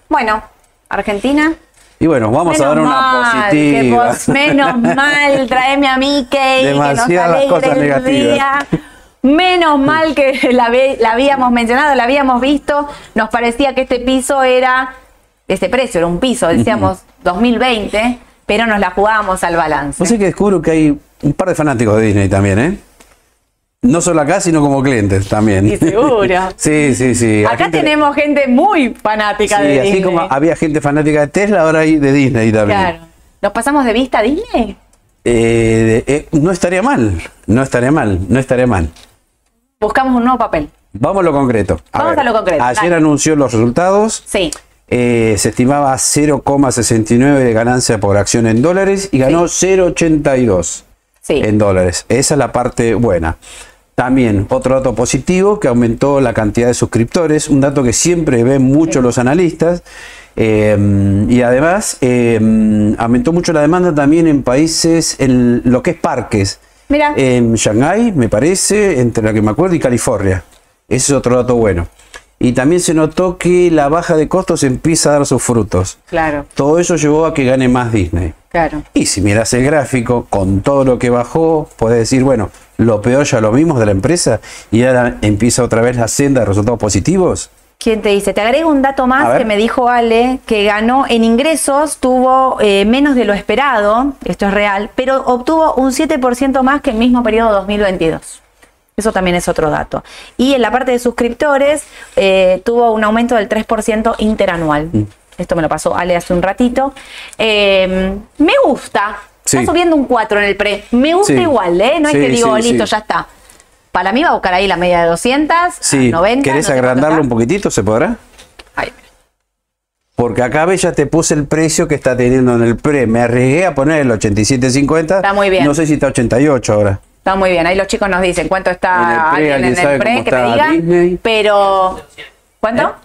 Bueno, Argentina. Y bueno, vamos a dar una mal, que positiva. pos- menos mal, tráeme a Mickey, que nos alegre cosas el negativas. día. Menos mal que la, ve- la habíamos mencionado, la habíamos visto. Nos parecía que este piso era, este precio era un piso, decíamos 2020, pero nos la jugábamos al balance. Vos sé que descubro que hay un par de fanáticos de Disney también, ¿eh? No solo acá, sino como clientes también. Y seguro. sí, sí, sí. Acá gente- tenemos gente muy fanática Sí, de así Disney. como había gente fanática de Tesla, ahora hay de Disney también. Claro. ¿Nos pasamos de vista a Disney? Eh, eh, no estaría mal, no estaría mal, no estaría mal. Buscamos un nuevo papel. Vamos a lo concreto. Vamos a lo concreto, Ayer dale. anunció los resultados. Sí. eh, se estimaba 0,69 de ganancia por acción en dólares y ganó 0,82 Sí. en dólares. Esa es la parte buena. También otro dato positivo que aumentó la cantidad de suscriptores, un dato que siempre ven mucho los analistas. eh, y además eh, aumentó mucho la demanda también en países, en lo que es parques. Mira. En Shanghái, me parece, entre la que me acuerdo, y California. Ese es otro dato bueno. Y también se notó que la baja de costos empieza a dar sus frutos. Claro, Todo eso llevó a que gane más Disney. claro. Y si miras el gráfico, con todo lo que bajó, puedes decir, bueno, lo peor ya lo vimos de la empresa y ahora empieza otra vez la senda de resultados positivos. ¿Quién te dice? Te agrego un dato más que me dijo Ale, que ganó en ingresos, tuvo eh, menos de lo esperado, esto es real, pero obtuvo un 7% más que el mismo periodo 2022. Eso también es otro dato. Y en la parte de suscriptores, eh, tuvo un aumento del 3% interanual. Mm. Esto me lo pasó Ale hace un ratito. Eh, me gusta. Sí. Está subiendo un 4 en el pre. Me gusta Sí. igual, ¿eh? No es que digo, listo, ya está. Para mí va a buscar ahí la media de 200, Sí, 90. ¿querés no agrandarlo está. un poquitito? ¿Se podrá? Ahí. Porque acá ve, ya te puse el precio que está teniendo en el pre. Me arriesgué a poner el 87.50. Está muy bien. No sé si está 88 ahora. Está muy bien, ahí los chicos nos dicen cuánto En el está pre, alguien en el pre que me está diga, Disney. pero ¿cuánto?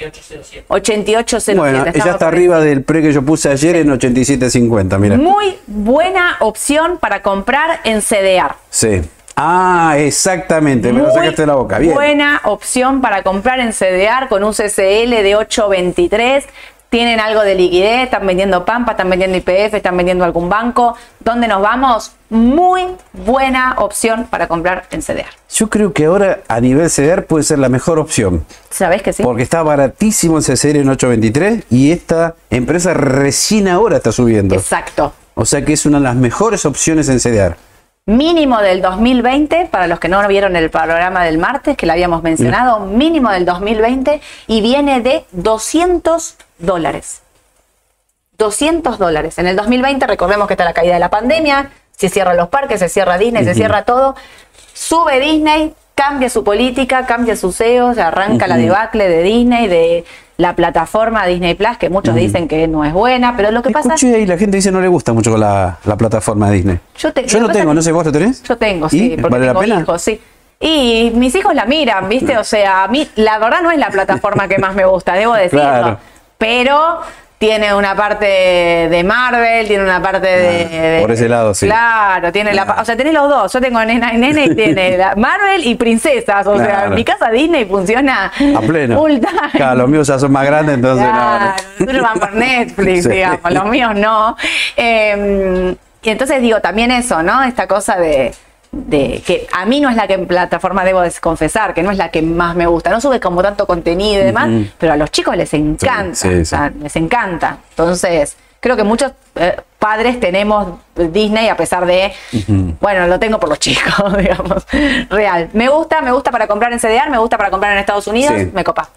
8807. 8807. Bueno, ya estaba está por arriba del pre que yo puse ayer en 87.50, mira. Muy buena opción para comprar en CDR. Sí. Ah, exactamente, me lo Muy sacaste de la boca. Bien. Buena opción para comprar en CDR con un CCL de 823. Tienen algo de liquidez, están vendiendo Pampa, están vendiendo IPF, están vendiendo algún banco. ¿Dónde nos vamos? Muy buena opción para comprar en CDR. Yo creo que ahora a nivel CDR puede ser la mejor opción. ¿Sabés que sí? Porque está baratísimo el CCR en 823 y esta empresa recién ahora está subiendo. Exacto. O sea que es una de las mejores opciones en CDR. Mínimo del 2020, para los que no vieron el programa del martes, que lo habíamos mencionado, mínimo del 2020 y viene de 200 dólares. 200 dólares. En el 2020, recordemos que está la caída de la pandemia, se cierran los parques, se cierra Disney, se cierra todo. Sube Disney, cambia su política, cambia sus CEOs, arranca la debacle de Disney, de la plataforma Disney Plus, que muchos dicen que no es buena, pero lo que pasa Escuché y la gente dice no le gusta mucho la, la plataforma Disney. Yo te- Yo lo tengo, pasa no sé, ¿vos lo tenés? Yo tengo, sí, porque ¿Vale la tengo pena? hijos, sí. Y mis hijos la miran, ¿viste? O sea, a mí la verdad no es la plataforma que más me gusta, debo decirlo. Claro. Pero tiene una parte de Marvel, tiene una parte de, de- por ese lado, sí. Claro, tiene la, pa- o sea, tenés los dos. Yo tengo nena y nene y tiene la- Marvel y princesas. O sea, Claro. en mi casa Disney funciona A pleno. full time. Claro, los míos ya son más grandes, entonces no, no. Claro, nosotros vamos por Netflix, Sí. digamos, los míos no. Eh, y entonces digo, también eso, ¿no? Esta cosa de, de que a mí no es la que en plataforma debo confesar, que no es la que más me gusta. No sube como tanto contenido y demás, pero a los chicos les encanta, Sí, sí, sí. o sea, les encanta. Entonces, creo que muchos eh, padres tenemos Disney a pesar de, bueno, lo tengo por los chicos, digamos, real. Me gusta, me gusta para comprar en CDR, me gusta para comprar en Estados Unidos, Sí. me copa.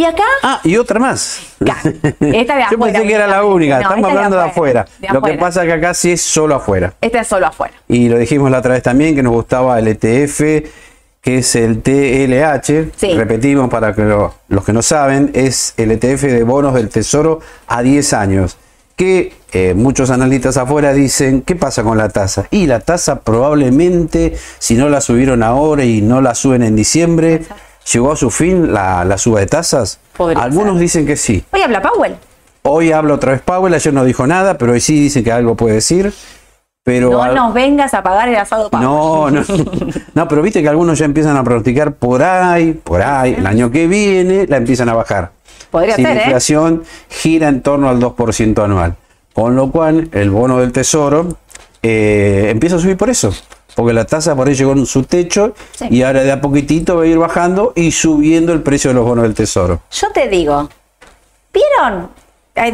Y acá Ah, y otra más. Esta de Yo afuera, pensé que era la única, No, estamos esta de hablando de afuera, Lo que pasa es que acá sí es solo afuera. Este es solo afuera. Y lo dijimos la otra vez también que nos gustaba el ETF, que es el TLH. Sí. Repetimos para que lo- los que no saben, es el ETF de bonos del Tesoro a 10 años. Que eh, muchos analistas afuera dicen, ¿qué pasa con la tasa? Y la tasa probablemente, si no la subieron ahora y no la suben en diciembre, llegó a su fin la, la suba de tasas. Podría Algunos ser. dicen que sí. Hoy habla Powell. Hoy habla otra vez Powell, ayer no dijo nada, pero hoy sí dicen que algo puede decir. Pero No al- nos vengas a pagar el asado Powell. no, no. No, pero viste que algunos ya empiezan a pronosticar por ahí, por ahí, el año que viene la empiezan a bajar. Podría si ser, la ¿eh? inflación gira en torno al 2% anual. Con lo cual, el bono del tesoro eh, empieza a subir por eso. Porque la tasa por ahí llegó en su techo Sí. y ahora de a poquitito va a ir bajando y subiendo el precio de los bonos del tesoro. Yo te digo, ¿vieron?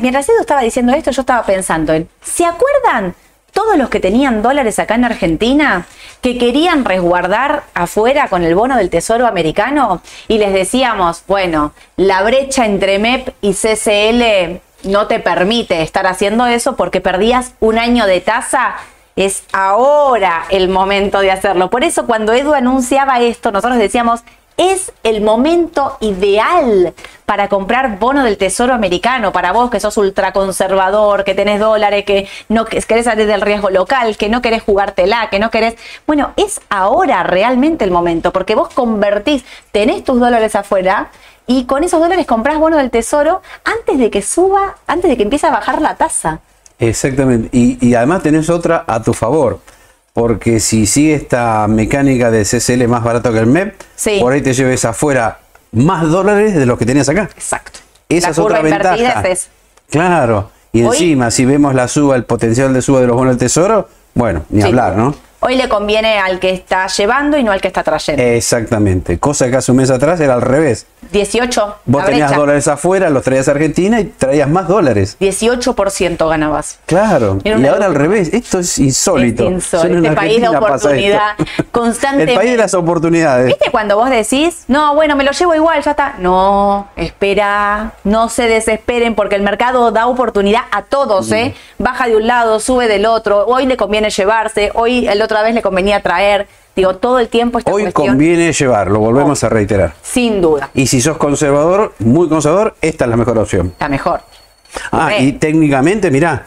Mientras Edu estaba diciendo esto, yo estaba pensando en, ¿se acuerdan todos los que tenían dólares acá en Argentina que querían resguardar afuera con el bono del Tesoro americano? Y les decíamos, bueno, la brecha entre MEP y CCL no te permite estar haciendo eso porque perdías un año de tasa. Es ahora el momento de hacerlo. Por eso cuando Edu anunciaba esto, nosotros decíamos, es el momento ideal para comprar bono del Tesoro americano, para vos que sos ultraconservador, que tenés dólares, que no que querés salir del riesgo local, que no querés jugártela, que no querés... Bueno, es ahora realmente el momento, porque vos convertís, tenés tus dólares afuera y con esos dólares comprás bono del Tesoro antes de que suba, antes de que empiece a bajar la tasa. Exactamente. Y, y además tenés otra a tu favor. Porque si sigue esta mecánica de CCL más barato que el MEP, Sí. por ahí te lleves afuera más dólares de los que tenías acá. Exacto. Esa la es otra ventaja. es. Claro. Y Hoy- encima, si vemos la suba, el potencial de suba de los bonos del tesoro, bueno, ni Sí. hablar, ¿no? Hoy le conviene al que está llevando y no al que está trayendo. Exactamente. Cosa que hace un mes atrás era al revés. 18. Vos tenías brecha. dólares afuera, los traías a Argentina y traías más dólares. 18% ganabas. Claro. Y ahora al revés. Esto es insólito. Es insólito. Este país de oportunidad constantemente. El país de las oportunidades. ¿Viste cuando vos decís, no, bueno, me lo llevo igual, ya está? No, espera, no se desesperen porque el mercado da oportunidad a todos, ¿eh? Mm. Baja de un lado, sube del otro, hoy le conviene llevarse, hoy la otra vez le convenía traer. Digo, todo el tiempo esta Hoy cuestión, conviene llevarlo, volvemos a reiterar. sin duda, Y si sos conservador, muy conservador, esta es la mejor opción. está mejor. Ah, y técnicamente, mirá,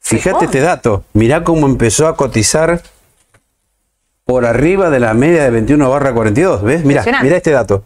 fíjate este dato, mirá cómo empezó a cotizar por arriba de la media de 21 barra 42, ¿ves? Mirá, mirá este dato.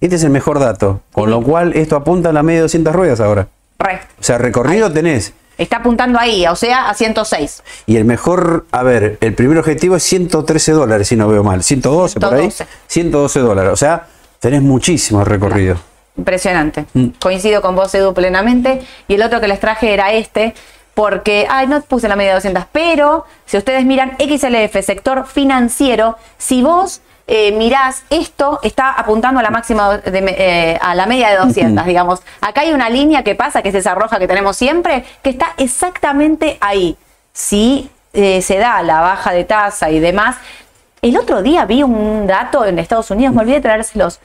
Este es el mejor dato, con lo cual esto apunta a la media de 200 ruedas ahora. Re. O sea, recorrido tenés. Está apuntando ahí, o sea, a 106. Y el mejor, a ver, el primer objetivo es 113 dólares, si no veo mal. 112, por ahí. 112. 112 dólares. O sea, tenés muchísimo recorrido. Impresionante. Mm. Coincido con vos, Edu, plenamente. Y el otro que les traje era este, porque, ay, no puse la media de 200, pero si ustedes miran XLF, sector financiero, si vos eh, mirás esto, está apuntando a la máxima, de eh, a la media de 200, digamos. Acá hay una línea que pasa, que es esa roja que tenemos siempre, que está exactamente ahí. Si eh, se da la baja de tasa y demás, el otro día vi un dato en Estados Unidos, me olvidé de traérselos.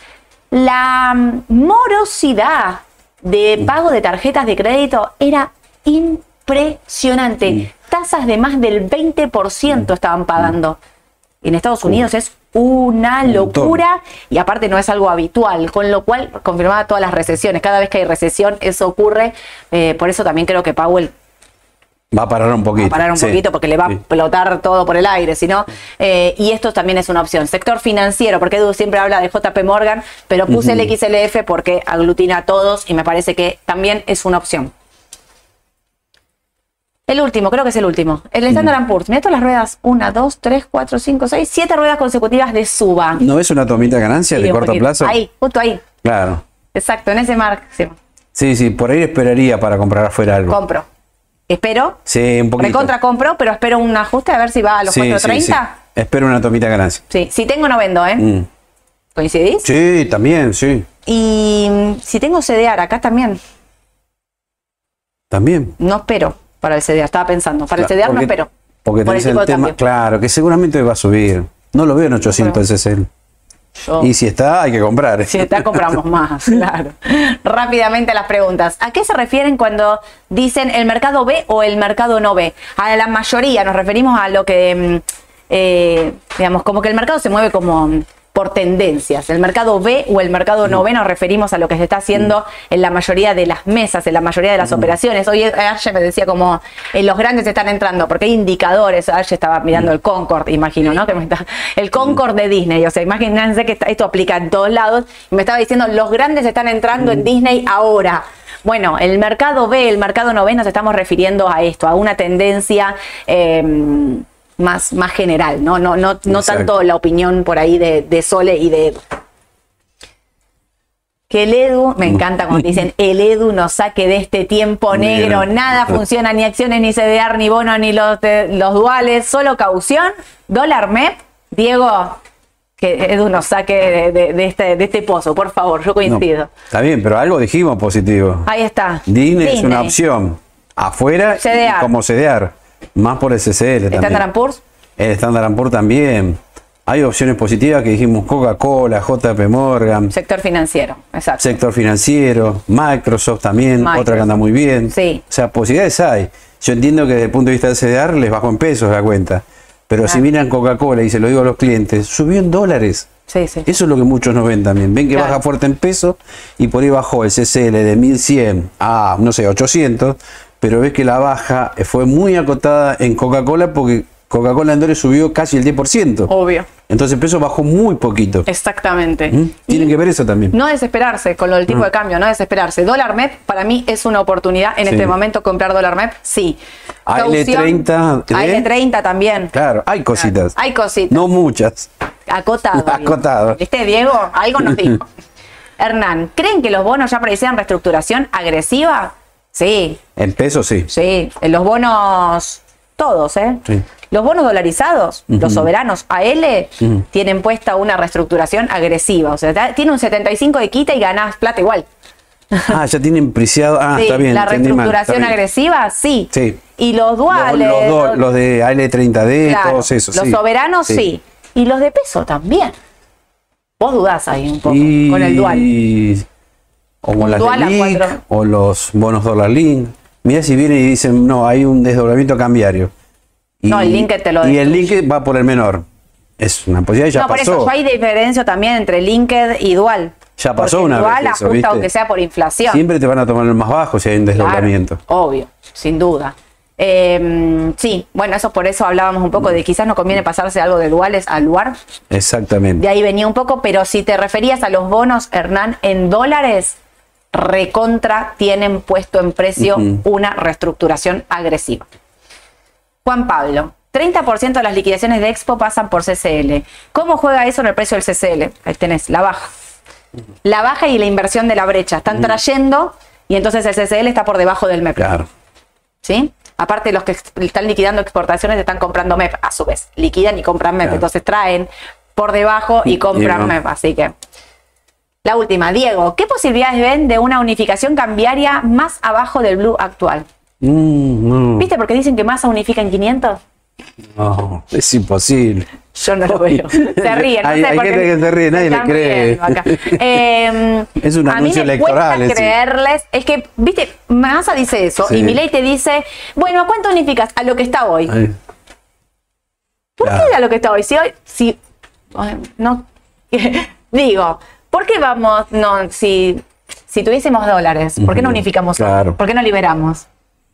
La morosidad de pago de tarjetas de crédito era impresionante. tasas de más del 20% estaban pagando. En Estados Unidos es una locura y aparte no es algo habitual, con lo cual confirmaba todas las recesiones. Cada vez que hay recesión eso ocurre, eh, por eso también creo que Powell Va a parar un poquito. va a parar un sí, poquito porque le va a explotar todo por el aire, si no. eh, y esto también es una opción. Sector financiero, porque Edu siempre habla de JP Morgan, pero puse el XLF porque aglutina a todos y me parece que también es una opción. El último, creo que es el último. El Standard Poor's. Mira todas las ruedas. Una, dos, tres, cuatro, cinco, seis, siete ruedas consecutivas de suba. ¿No ves una tomita de ganancia Sí, de corto poquito. plazo? Ahí, justo ahí. Claro. Exacto, en ese máximo. Sí, sí, por ahí esperaría para comprar afuera algo. Compro. Espero. Sí, un poquito. Recontra compro, pero espero un ajuste a ver si va a los Sí, sí, 4.30. sí. Espero una tomita de ganancia. Sí, si tengo no vendo, ¿eh? Mm. ¿Coincidís? Sí, también, sí. Y mm, si tengo CDR acá también, También. no espero para el CDR, estaba pensando, para el Claro, CDR no porque- espero. Porque por el tenés el, tema, claro, que seguramente va a subir. No lo veo en 800 SSL. Yo- Y si está, hay que comprar. Si está, compramos más, claro. Rápidamente las preguntas. ¿A qué se refieren cuando dicen el mercado B o el mercado no B? A la mayoría nos referimos a lo que, mm, eh, digamos, como que el mercado se mueve como mm, por tendencias. El mercado B o el mercado no B nos referimos a lo que se está haciendo en la mayoría de las mesas, en la mayoría de las operaciones. Hoy Arche me decía como eh, los grandes están entrando, porque hay indicadores. Arche estaba mirando el Concord, imagino, ¿no? Que me está- el Concord de Disney. O sea, imagínense que está- esto aplica en todos lados. Y me estaba diciendo, los grandes están entrando en Disney ahora. Bueno, el mercado B, el mercado no B, nos estamos refiriendo a esto, a una tendencia eh, más, más general, ¿no? No, no, no Exacto. tanto la opinión por ahí de, de Sole y de Edu. Que el Edu, me encanta cuando dicen, el Edu nos saque de este tiempo negro, Negro. nada funciona, ni acciones, ni CDR, ni bono, ni los, de- los duales, solo caución, dólar MEP. Diego, que Edu nos saque de, de- de este, de este pozo, por favor, yo No, coincido. está bien, pero algo dijimos positivo. Ahí está. Disney, es una Disney. opción. Afuera, y como CDR. Más por SSL también. Standard Poor's, El Standard Poor's también. Hay opciones positivas que dijimos Coca-Cola, JP Morgan, sector financiero, exacto. sector financiero, Microsoft también, Microsoft. otra que anda muy bien. Sí. O sea, posibilidades hay. Yo entiendo que desde el punto de vista del CDR les bajó en pesos la cuenta. Pero si miran Coca-Cola y se lo digo a los clientes, subió en dólares. Sí, sí. Eso es lo que muchos no ven también. Ven que Claro. baja fuerte en peso y por ahí bajó el CCL de 1100 a, no sé, 800, pero ves que la baja fue muy acotada en Coca-Cola porque Coca-Cola en dólares subió casi el 10%. Obvio. Entonces el peso bajó muy poquito. Exactamente. ¿Mm? Tienen Y que ver eso también. No desesperarse con lo del tipo de cambio, no desesperarse. Dólar MEP para mí es una oportunidad en Sí. este momento comprar dólar MEP, sí. AL30 ¿eh? AL30 también. Claro, hay cositas. Hay cositas. No muchas. Acotado. Acotado. ¿Viste, Diego? Algo nos dijo. Hernán, ¿creen que los bonos ya predicen reestructuración agresiva? Sí, En pesos sí. sí. En los bonos, todos, ¿eh? Sí. Los bonos dolarizados, los soberanos AL, tienen puesta una reestructuración agresiva. O sea, tiene un 75 de quita y ganás plata igual. Ah, ya tienen preciado. Ah, Sí, está bien. la mal, reestructuración agresiva, sí. Sí. Y los Los, duales. los do- los- los de AL30D, claro, todos esos. Los sí. soberanos, sí. Y los de peso también. Vos dudás ahí un poco Y- con el dual. Como las de o los bonos dólar link. Mira si vienen y dicen, no, hay un desdoblamiento cambiario. Y, No, el link te lo Y el link va por el menor. Es una posibilidad, ya no, por pasó. eso ya hay diferencia también entre linked y dual. Ya pasó Porque una vez dual eso, ajusta ¿viste? aunque sea por inflación. Siempre te van a tomar el más bajo si hay un Claro, desdoblamiento. obvio, sin duda. Eh, sí, bueno, eso por eso hablábamos un poco de quizás no conviene pasarse algo de duales al luar. De Exactamente. ahí venía un poco, pero si te referías a los bonos, Hernán, en dólares, recontra tienen puesto en precio una reestructuración agresiva. Juan Pablo, 30% de las liquidaciones de Expo pasan por CCL. ¿Cómo juega eso en el precio del CCL? Ahí tenés, la baja. La baja y la inversión de la brecha. Están trayendo y entonces el CCL está por debajo del MEP. Claro. ¿sí? Aparte, los que están liquidando exportaciones están comprando MEP a su vez. Liquidan y compran MEP. Claro. Entonces traen por debajo y Y- compran y no. MEP. Así que. La última, Diego, ¿qué posibilidades ven de una unificación cambiaria más abajo del blue actual? Mm, ¿Viste? Porque dicen que masa unifica en 500. no, es imposible. Yo no lo veo. Se ríen. No Hay- sé hay por qué gente que se ríe, nadie le cree. Eh, Es un a mí anuncio me electoral, ese. creerles. Es que, viste, Massa dice eso Sí. y Milei te dice, bueno, ¿a cuánto unificas? A lo que está hoy. Ay, ¿Por Claro. qué a lo que está hoy? Si hoy, si, no, digo, ¿por qué vamos, no, si, si tuviésemos dólares, ¿por qué no unificamos? claro. ¿Por qué no liberamos?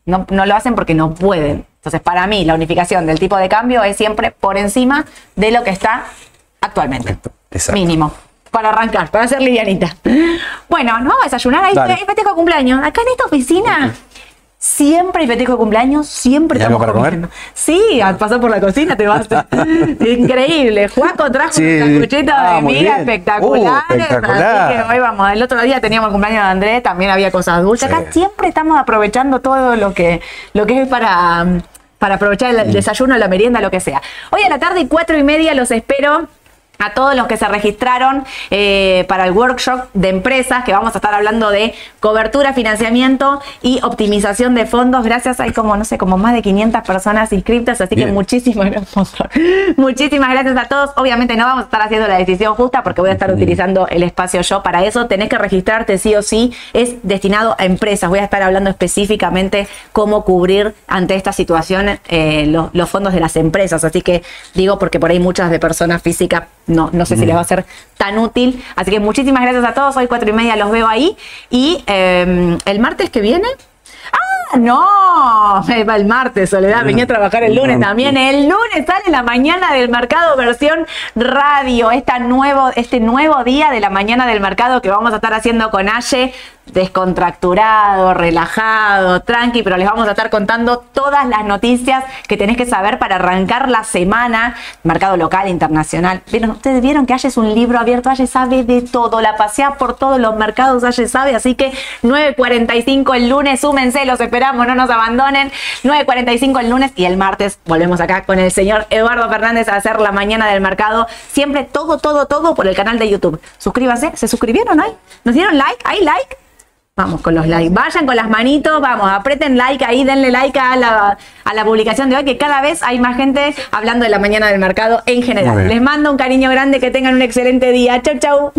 No, no lo hacen porque no pueden. Entonces, para mí, la unificación del tipo de cambio es siempre por encima de lo que está actualmente. Exacto. Mínimo. Para arrancar, para ser livianita. Bueno, nos vamos a desayunar. Ahí festejo cumpleaños. Acá en esta oficina siempre hay festejo de cumpleaños, siempre ¿Y algo estamos para comer? Sí, al pasar por la cocina te vas. Increíble. Juaco trajo Sí. unos sanguchitos Ah, de miga bien. espectaculares. Uh, espectacular. Así que hoy vamos. El otro día teníamos el cumpleaños de Andrés, también había cosas dulces. Sí. Acá siempre estamos aprovechando todo lo que, lo que es para, para aprovechar Mm. el desayuno, la merienda, lo que sea. Hoy a la tarde, cuatro y media, los espero. A todos los que se registraron eh, para el workshop de empresas, que vamos a estar hablando de cobertura, financiamiento y optimización de fondos. Gracias, hay como, no sé, como más de 500 personas inscritas, así que muchísimas gracias. Muchísimas gracias a todos. Obviamente no vamos a estar haciendo la decisión justa porque voy a estar utilizando el espacio yo para eso. Tenés que registrarte sí o sí. Es destinado a empresas. Voy a estar hablando específicamente cómo cubrir ante esta situación eh, lo- los fondos de las empresas. Así que digo porque por ahí muchas de personas físicas no, no sé si les va a ser tan útil. Así que muchísimas gracias a todos. Hoy cuatro y media los veo ahí. Y eh, el martes que viene. ¡Ah, no! Va el martes, Soledad. Venía a trabajar el lunes también. El lunes sale la mañana del mercado versión radio. Esta nuevo, este nuevo día de la mañana del mercado que vamos a estar haciendo con Aye. Descontracturado, relajado, tranqui, pero les vamos a estar contando todas las noticias que tenés que saber para arrancar la semana. Mercado local, internacional. ¿Vieron? Ustedes vieron que Aye es un libro abierto. Aye sabe de todo. La pasea por todos los mercados. Aye sabe. Así que 9.45 el lunes. Súmense, los esperamos. No nos abandonen. 9.45 el lunes y el martes volvemos acá con el señor Eduardo Fernández a hacer la mañana del mercado. Siempre todo, todo, todo por el canal de YouTube. Suscríbanse. ¿Se suscribieron hoy? ¿Nos dieron like? ¿Hay like? Vamos con los likes. Vayan con las manitos, vamos, aprieten like ahí, denle like a la, a la publicación de hoy, que cada vez hay más gente hablando de la mañana del mercado en general. Les mando un cariño grande, que tengan un excelente día. Chau, chau.